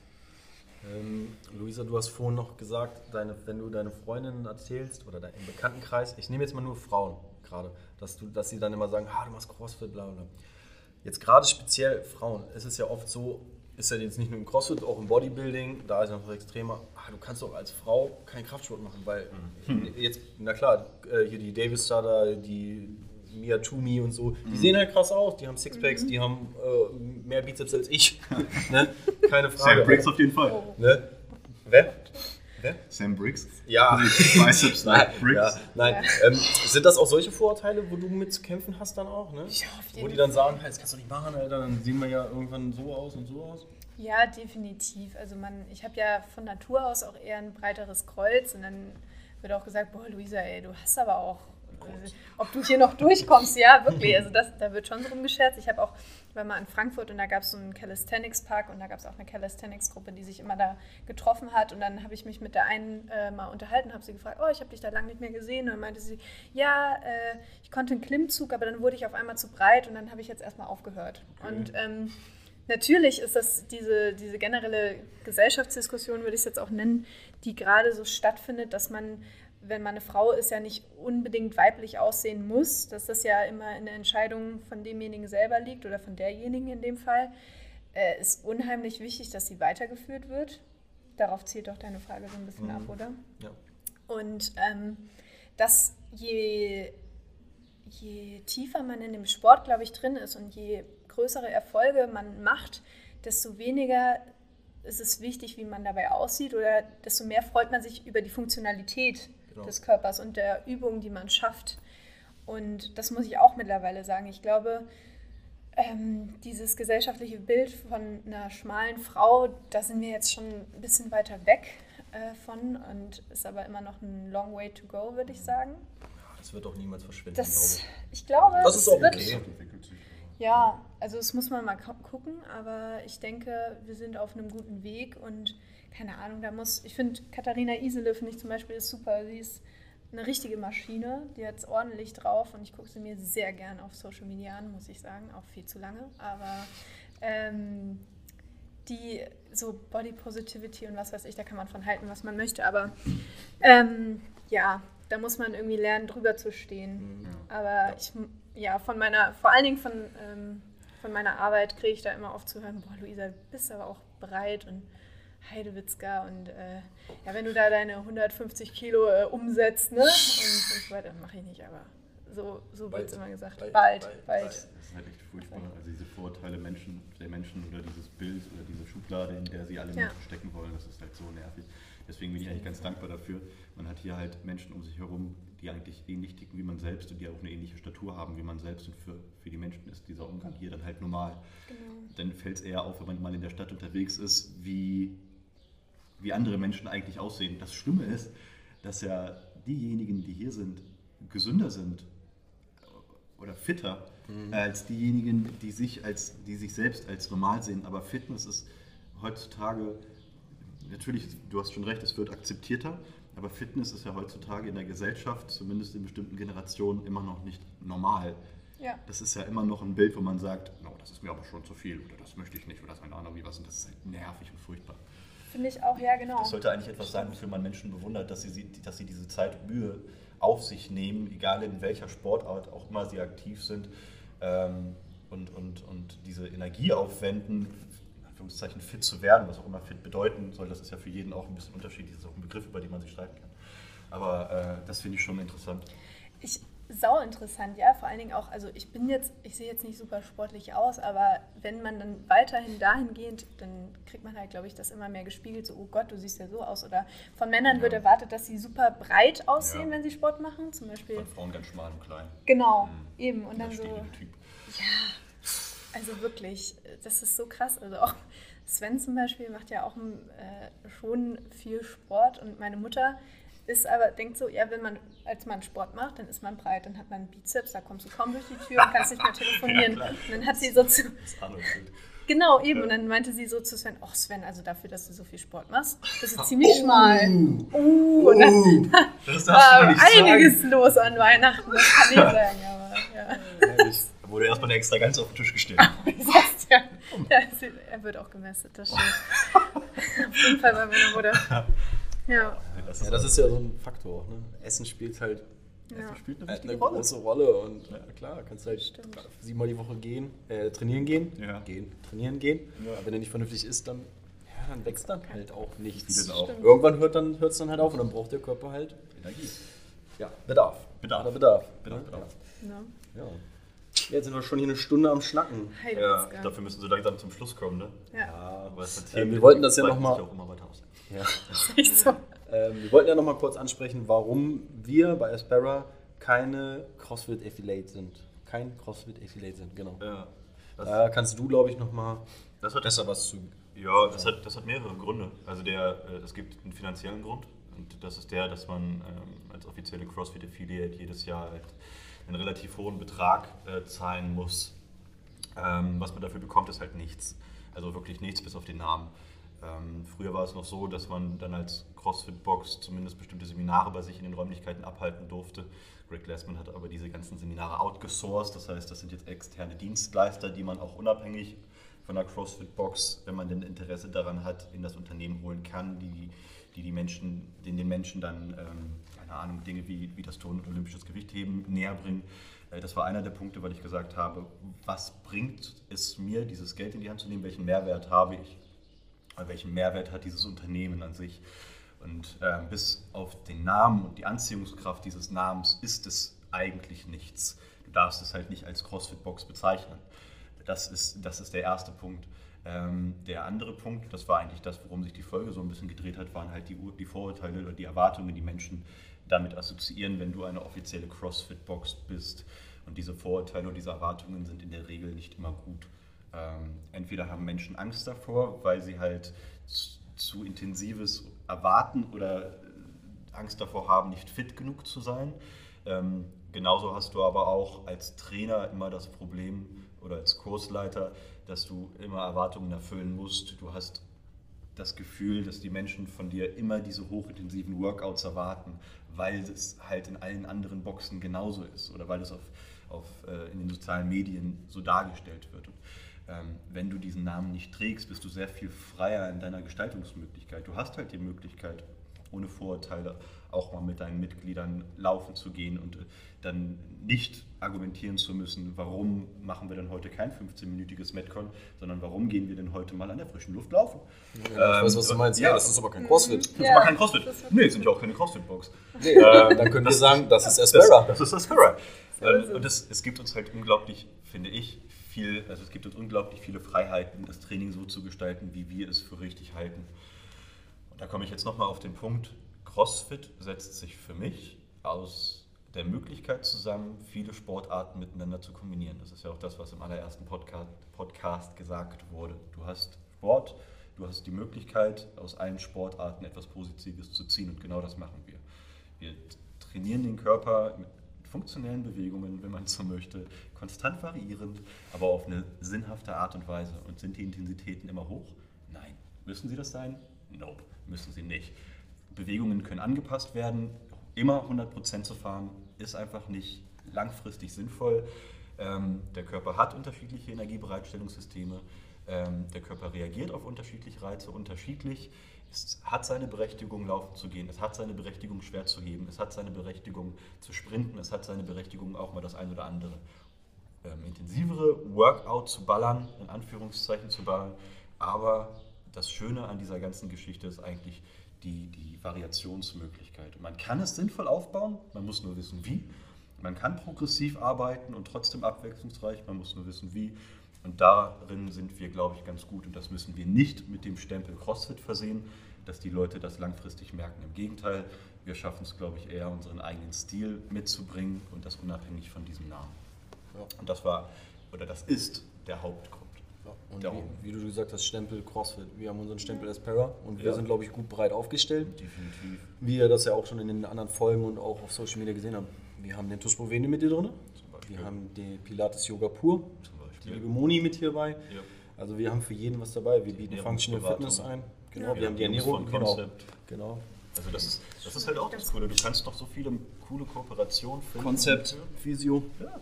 Ähm, Luisa, du hast vorhin noch gesagt, deine, wenn du deine Freundinnen erzählst oder dein, Bekanntenkreis, ich nehme jetzt mal nur Frauen gerade, dass, du, dass sie dann immer sagen, ah, du machst Crossfit, bla bla. Jetzt gerade speziell Frauen, es ist ja oft so, ist ja jetzt nicht nur im Crossfit, auch im Bodybuilding, da ist es noch extremer, ah, du kannst doch als Frau keinen Kraftsport machen, weil jetzt, na klar, äh, hier die Davis da, die Mia Toomey und so, die sehen halt krass aus, die haben Sixpacks, die haben äh, mehr Bizeps als ich, [laughs] ne? keine Frage. Sam Briggs auf jeden Fall. Ne? Wer? Wer? Sam Briggs. Ja. [laughs] Biceps Nein, like ja, Briggs. nein. Ähm, sind das auch solche Vorurteile, wo du mit zu kämpfen hast dann auch? Ne? Ja, auf Wo jeden die dann sagen, hey, das kannst du nicht machen, Alter, dann sehen wir ja irgendwann so aus und so aus. Ja, definitiv. Also man, ich habe ja von Natur aus auch eher ein breiteres Kreuz und dann wird auch gesagt, boah, Luisa, ey, du hast aber auch, ob du hier noch durchkommst, ja, wirklich. Also das, da wird schon so rumgescherzt. Ich habe auch, ich war mal in Frankfurt und da gab es so einen Calisthenics-Park und da gab es auch eine Calisthenics-Gruppe, die sich immer da getroffen hat und dann habe ich mich mit der einen äh, mal unterhalten, habe sie gefragt, oh, ich habe dich da lange nicht mehr gesehen und dann meinte sie, ja, äh, ich konnte einen Klimmzug, aber dann wurde ich auf einmal zu breit und dann habe ich jetzt erstmal aufgehört. Und ähm, Natürlich ist das diese, diese generelle Gesellschaftsdiskussion, würde ich es jetzt auch nennen, die gerade so stattfindet, dass man, wenn man eine Frau ist, ja nicht unbedingt weiblich aussehen muss, dass das ja immer in der Entscheidung von demjenigen selber liegt oder von derjenigen in dem Fall, äh, ist unheimlich wichtig, dass sie weitergeführt wird. Darauf zielt doch deine Frage so ein bisschen Mhm. ab, oder? Ja. Und ähm, dass je, je tiefer man in dem Sport, glaube ich, drin ist und je größere Erfolge man macht, desto weniger ist es wichtig, wie man dabei aussieht oder desto mehr freut man sich über die Funktionalität Genau. des Körpers und der Übung, die man schafft. Und das muss ich auch mittlerweile sagen. Ich glaube, ähm, dieses gesellschaftliche Bild von einer schmalen Frau, da sind wir jetzt schon ein bisschen weiter weg äh, von und ist aber immer noch ein long way to go, würde ich sagen. Das wird doch niemals verschwinden, Das, glaube ich glaube, Das ist auch wird, okay. ja, also das muss man mal gu- gucken, aber ich denke, wir sind auf einem guten Weg und keine Ahnung, da muss, ich finde Katharina Isele, finde ich zum Beispiel, ist super. Sie ist eine richtige Maschine, die hat es ordentlich drauf und ich gucke sie mir sehr gern auf Social Media an, muss ich sagen, auch viel zu lange, aber ähm, die so Body Positivity und was weiß ich, da kann man von halten, was man möchte, aber ähm, ja, da muss man irgendwie lernen, drüber zu stehen. Mhm. Aber ich, ja, von meiner, vor allen Dingen von, ähm, von meiner Arbeit kriege ich da immer oft zu hören, boah, Luisa, du bist aber auch bereit und Heidewitzka und äh, ja, wenn du da deine 150 Kilo äh, umsetzt, ne? Und, und so weiter, mache ich nicht, aber so, so wird es immer gesagt. Bald, bald. bald. bald. Das ist halt echt furchtbar. Also diese Vorurteile Menschen, der Menschen oder dieses Bild oder diese Schublade, in der sie alle ja. Menschen stecken wollen, das ist halt so nervig. Deswegen bin ich eigentlich ganz dankbar dafür. Man hat hier halt Menschen um sich herum, die eigentlich ähnlich ticken wie man selbst und die auch eine ähnliche Statur haben wie man selbst. Und für, für die Menschen ist dieser Umgang hier dann halt normal. Genau. Dann fällt es eher auf, wenn man mal in der Stadt unterwegs ist, wie, wie andere Menschen eigentlich aussehen. Das Schlimme ist, dass ja diejenigen, die hier sind, gesünder sind oder fitter mhm. als diejenigen, die sich, als, die sich selbst als normal sehen. Aber Fitness ist heutzutage, natürlich, du hast schon recht, es wird akzeptierter, aber Fitness ist ja heutzutage in der Gesellschaft, zumindest in bestimmten Generationen, immer noch nicht normal. Ja. Das ist ja immer noch ein Bild, wo man sagt, no, das ist mir aber schon zu viel oder das möchte ich nicht oder das ist eine Ahnung wie was und das ist halt nervig und furchtbar. Finde ich auch, ja genau. Das sollte eigentlich etwas sein, wofür man Menschen bewundert, dass sie, dass sie diese Zeit Mühe auf sich nehmen, egal in welcher Sportart auch immer sie aktiv sind ähm, und, und, und diese Energie aufwenden, in Anführungszeichen fit zu werden, was auch immer fit bedeuten soll, das ist ja für jeden auch ein bisschen unterschiedlich, das ist auch ein Begriff, über den man sich streiten kann. Aber äh, das finde ich schon interessant. Ich sau interessant, ja. Vor allen Dingen auch, also ich bin jetzt, ich sehe jetzt nicht super sportlich aus, aber wenn man dann weiterhin dahin geht, dann kriegt man halt, glaube ich, das immer mehr gespiegelt, so, oh Gott, du siehst ja so aus. Oder von Männern ja. wird erwartet, dass sie super breit aussehen, ja. wenn sie Sport machen, zum Beispiel. Von Frauen ganz schmal und klein. Genau, mhm. eben. Und dann so. Typ. Ja, also wirklich, das ist so krass. Also auch Sven zum Beispiel macht ja auch äh, schon viel Sport und meine Mutter ist aber, denkt so, ja, wenn man als Mann Sport macht, dann ist man breit, dann hat man einen Bizeps, da kommst du kaum durch die Tür und kannst nicht mehr telefonieren. [laughs] ja, und dann hat sie so zu. Genau, eben. Und dann meinte sie so zu Sven, ach Sven, also dafür, dass du so viel Sport machst, bist du ziemlich oh, schmal. Oh, und dann, [laughs] das war einiges sagen. los an Weihnachten, das kann ich [laughs] sagen. Aber, ja. Da wurde erstmal extra ganz auf den Tisch gestellt. ja, ja, er wird auch gemessen, das stimmt. auf jeden Fall bei meiner Mutter. Ja. Das ist, ja, das ist ja so ein Faktor. Ne? Essen spielt halt ja. spielt eine, eine Rolle. große Rolle und ja, klar, kannst halt Stimmt. siebenmal die Woche gehen, äh, trainieren gehen, ja. gehen, trainieren gehen. Ja. Aber wenn er nicht vernünftig isst, dann, ja, dann wächst dann halt auch nichts. Auch. Irgendwann hört dann es dann halt auf und dann braucht der Körper halt Energie. Ja, Bedarf. Bedarf. Oder Bedarf. Bedarf. Bedarf. Ja. ja. Jetzt sind wir schon hier eine Stunde am Schnacken. Ja, dafür müssen sie langsam zum Schluss kommen, ne? Ja. ja aber äh, wir wollten das ja nochmal. Ja. [laughs] Das ist echt so. Ähm, wir wollten ja nochmal kurz ansprechen, warum wir bei Aspera keine CrossFit Affiliate sind. Kein CrossFit Affiliate sind, genau. Ja. Da kannst du, glaube ich, nochmal besser was zu. Ja, das hat, das hat mehrere Gründe. Also der, äh, es gibt einen finanziellen Grund und das ist der, dass man ähm, als offizielle CrossFit Affiliate jedes Jahr halt einen relativ hohen Betrag äh, zahlen muss. Ähm, was man dafür bekommt, ist halt nichts. Also wirklich nichts bis auf den Namen. Ähm, früher war es noch so, dass man dann als CrossFit-Box zumindest bestimmte Seminare bei sich in den Räumlichkeiten abhalten durfte. Greg Glassman hat aber diese ganzen Seminare outgesourced, das heißt, das sind jetzt externe Dienstleister, die man auch unabhängig von der CrossFit-Box, wenn man denn Interesse daran hat, in das Unternehmen holen kann, die die, die Menschen, den, den Menschen dann, ähm, keine Ahnung, Dinge wie, wie das Turnen und olympisches Gewichtheben näher bringen. Äh, das war einer der Punkte, weil ich gesagt habe, was bringt es mir, dieses Geld in die Hand zu nehmen, welchen Mehrwert habe ich? Welchen Mehrwert hat dieses Unternehmen an sich. Und äh, bis auf den Namen und die Anziehungskraft dieses Namens ist es eigentlich nichts. Du darfst es halt nicht als CrossFit-Box bezeichnen. Das ist, das ist der erste Punkt. Ähm, der andere Punkt, das war eigentlich das, worum sich die Folge so ein bisschen gedreht hat, waren halt die, die Vorurteile oder die Erwartungen, die Menschen damit assoziieren, wenn du eine offizielle CrossFit-Box bist. Und diese Vorurteile und diese Erwartungen sind in der Regel nicht immer gut. Ähm, entweder haben Menschen Angst davor, weil sie halt zu, intensives erwarten oder Angst davor haben, nicht fit genug zu sein. Ähm, genauso hast du aber auch als Trainer immer das Problem oder als Kursleiter, dass du immer Erwartungen erfüllen musst. Du hast das Gefühl, dass die Menschen von dir immer diese hochintensiven Workouts erwarten, weil es halt in allen anderen Boxen genauso ist oder weil es auf, auf, äh, in den sozialen Medien so dargestellt wird. Und wenn du diesen Namen nicht trägst, bist du sehr viel freier in deiner Gestaltungsmöglichkeit. Du hast halt die Möglichkeit, ohne Vorurteile auch mal mit deinen Mitgliedern laufen zu gehen und äh, dann nicht argumentieren zu müssen, warum machen wir denn heute kein 15-minütiges Metcon, sondern warum gehen wir denn heute mal an der frischen Luft laufen. Ja, ich weiß, was du meinst. Ja, das ist aber kein CrossFit. Das ist aber kein CrossFit. Nee, es sind ja auch keine CrossFit-Box. Nee, dann können wir sagen, das ist Aspera. Das, das ist Aspera. Ähm, und es, es gibt uns halt unglaublich, finde ich, viel, also es gibt uns unglaublich viele Freiheiten, das Training so zu gestalten, wie wir es für richtig halten. Und da komme ich jetzt nochmal auf den Punkt, CrossFit setzt sich für mich aus der Möglichkeit zusammen, viele Sportarten miteinander zu kombinieren. Das ist ja auch das, was im allerersten Podcast, Podcast gesagt wurde. Du hast Sport, du hast die Möglichkeit, aus allen Sportarten etwas Positives zu ziehen und genau das machen wir. Wir trainieren den Körper mit funktionellen Bewegungen, wenn man so möchte, konstant variierend, aber auf eine sinnhafte Art und Weise. Und sind die Intensitäten immer hoch? Nein. Müssen sie das sein? Nope, müssen sie nicht. Bewegungen können angepasst werden. Immer 100% zu fahren ist einfach nicht langfristig sinnvoll. Ähm, der Körper hat unterschiedliche Energiebereitstellungssysteme. Ähm, der Körper reagiert auf unterschiedliche Reize unterschiedlich. Es hat seine Berechtigung, laufen zu gehen. Es hat seine Berechtigung, schwer zu heben. Es hat seine Berechtigung, zu sprinten. Es hat seine Berechtigung, auch mal das ein oder andere ähm, intensivere Workout zu ballern, in Anführungszeichen zu ballern. Aber das Schöne an dieser ganzen Geschichte ist eigentlich die, die Variationsmöglichkeit. Und man kann es sinnvoll aufbauen, man muss nur wissen, wie. Man kann progressiv arbeiten und trotzdem abwechslungsreich, man muss nur wissen, wie. Und darin sind wir, glaube ich, ganz gut. Und das müssen wir nicht mit dem Stempel CrossFit versehen, dass die Leute das langfristig merken. Im Gegenteil, wir schaffen es, glaube ich, eher unseren eigenen Stil mitzubringen und das unabhängig von diesem Namen. Ja. Und das war, oder das ist der Hauptgrund. Ja, und wie, wie, du gesagt hast, Stempel CrossFit. Wir haben unseren Stempel Aspera und wir ja. sind, glaube ich, gut breit aufgestellt. Definitiv. Wie ihr das ja auch schon in den anderen Folgen und auch auf Social Media gesehen habt. Wir haben den Tuspo mit dir drin. Wir haben den Pilates Yoga Pur die liebe Moni mit hierbei. Ja. Also wir haben für jeden was dabei. Wir bieten Functional Fitness ein. Genau, wir haben die Ernährung. Genau. genau. Also das ist, das ist halt auch das Coole. Du kannst noch so viele coole Kooperationen finden. Konzept, Physio. Ja.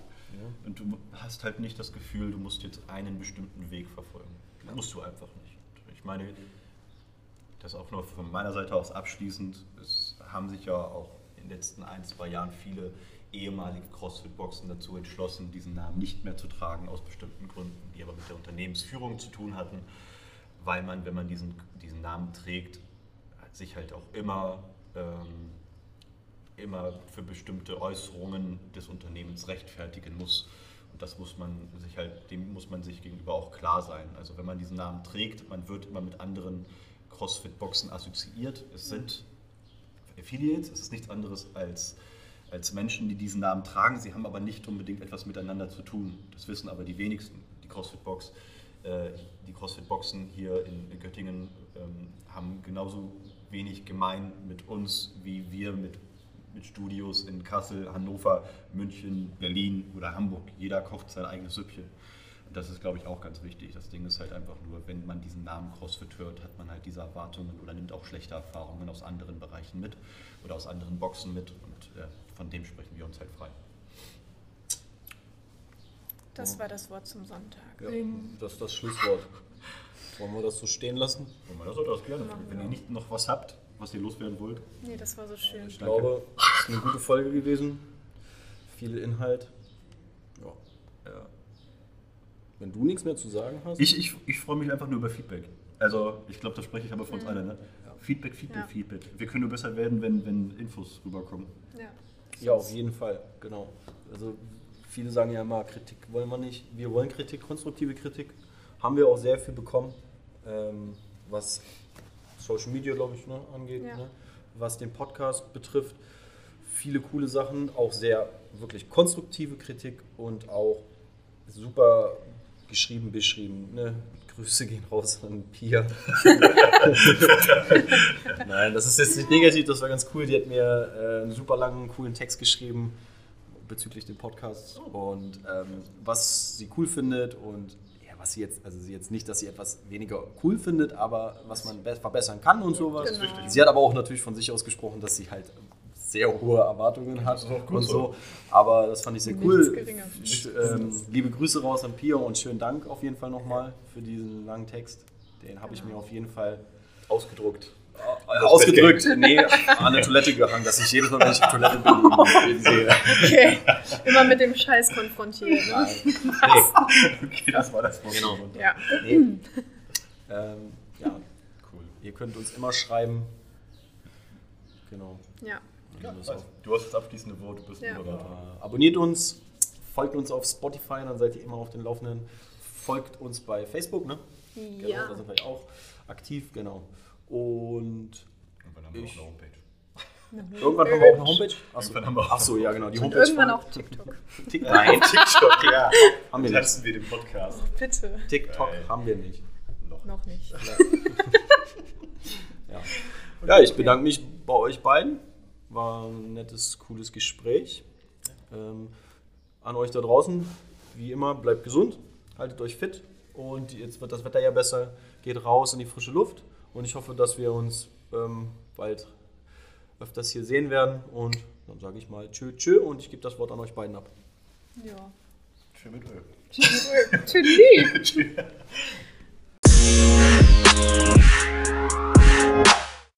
Und du hast halt nicht das Gefühl, du musst jetzt einen bestimmten Weg verfolgen. Das musst du einfach nicht. Ich meine, das auch nur von meiner Seite aus abschließend. Es haben sich ja auch in den letzten ein, zwei Jahren viele ehemalige CrossFit-Boxen dazu entschlossen, diesen Namen nicht mehr zu tragen, aus bestimmten Gründen, die aber mit der Unternehmensführung zu tun hatten, weil man, wenn man diesen, diesen Namen trägt, sich halt auch immer, ähm, immer für bestimmte Äußerungen des Unternehmens rechtfertigen muss. Und das muss man sich halt, dem muss man sich gegenüber auch klar sein. Also wenn man diesen Namen trägt, man wird immer mit anderen CrossFit-Boxen assoziiert. Es sind Affiliates, es ist nichts anderes als als Menschen, die diesen Namen tragen. Sie haben aber nicht unbedingt etwas miteinander zu tun. Das wissen aber die wenigsten. Die CrossFit-Box, äh, die CrossFit-Boxen hier in, in Göttingen ähm, haben genauso wenig gemein mit uns, wie wir mit, mit Studios in Kassel, Hannover, München, Berlin oder Hamburg. Jeder kocht sein eigenes Süppchen. Und das ist, glaube ich, auch ganz wichtig. Das Ding ist halt einfach nur, wenn man diesen Namen CrossFit hört, hat man halt diese Erwartungen oder nimmt auch schlechte Erfahrungen aus anderen Bereichen mit oder aus anderen Boxen mit. Und äh, von dem sprechen wir uns halt frei. Das war das Wort zum Sonntag. Ja, das ist das Schlusswort. Wollen wir das so stehen lassen? Wollen wir das oder das gerne? Wenn ihr nicht noch was habt, was ihr loswerden wollt. Nee, das war so schön. Ich Danke. glaube, es ist eine gute Folge gewesen. Viel Inhalt. Ja. ja. Wenn du nichts mehr zu sagen hast. Ich, ich, ich freue mich einfach nur über Feedback. Also, ich glaube, das spreche ich aber für uns mhm. alle. Ne? Ja. Feedback, Feedback, ja. Feedback. Wir können nur besser werden, wenn, wenn Infos rüberkommen. Ja. Ja, auf jeden Fall, genau. Also, viele sagen ja immer, Kritik wollen wir nicht. Wir wollen Kritik, konstruktive Kritik. Haben wir auch sehr viel bekommen, ähm, was Social Media, glaube ich, ne, angeht, ja. ne? was den Podcast betrifft. Viele coole Sachen, auch sehr wirklich konstruktive Kritik und auch super geschrieben, beschrieben. Ne? Grüße gehen raus an Pia. [laughs] Nein, das ist jetzt nicht negativ, das war ganz cool. Die hat mir äh, einen super langen, coolen Text geschrieben bezüglich dem Podcast und ähm, was sie cool findet und ja, was sie jetzt, also sie jetzt nicht, dass sie etwas weniger cool findet, aber was man verbessern kann und sowas. Genau. Sie hat aber auch natürlich von sich aus gesprochen, dass sie halt sehr hohe Erwartungen hat und so. Aber das fand ich sehr cool. Ähm, liebe Grüße raus an Pia und schönen Dank auf jeden Fall nochmal für diesen langen Text. Den habe ich mir auf jeden Fall ausgedruckt. ausgedrückt, nee, an eine Toilette gehangen, dass ich jedes Mal, wenn ich auf Toilette bin, [laughs] ihn sehe. Okay. Immer mit dem Scheiß konfrontiert. Ne? [laughs] Nee, Okay, das war das Problem. genau. Ja. Nee. Ähm, ja, Cool. ihr könnt uns immer schreiben. Genau. ja. Ja, du hast das abschließende Wort, du bist Ja. Moderator. Abonniert uns, folgt uns auf Spotify, dann seid ihr immer auf den Laufenden. Folgt uns bei Facebook, ne? Genau, Ja. da sind wir auch aktiv, genau. Und Irgendwann haben wir Ich- auch eine Homepage. irgendwann haben wir auch eine Homepage. Achso, Irgendwann haben wir auch- Achso ja, genau. Die Und Homepage irgendwann auch TikTok. TikTok. Nein, TikTok, ja. [laughs] haben wir nicht. Lassen wir den Podcast. Bitte. TikTok Geil. haben wir nicht. Noch. Noch nicht. Ja. [laughs] ja, ich bedanke mich bei euch beiden. War ein nettes, cooles Gespräch. Ähm, an euch da draußen, wie immer, bleibt gesund, haltet euch fit und jetzt wird das Wetter ja besser, geht raus in die frische Luft und ich hoffe, dass wir uns ähm, bald öfters hier sehen werden und dann sage ich mal tschö tschö und ich gebe das Wort an euch beiden ab. Ja. Schön mit Öl. Tschüss. [laughs] Tschüss.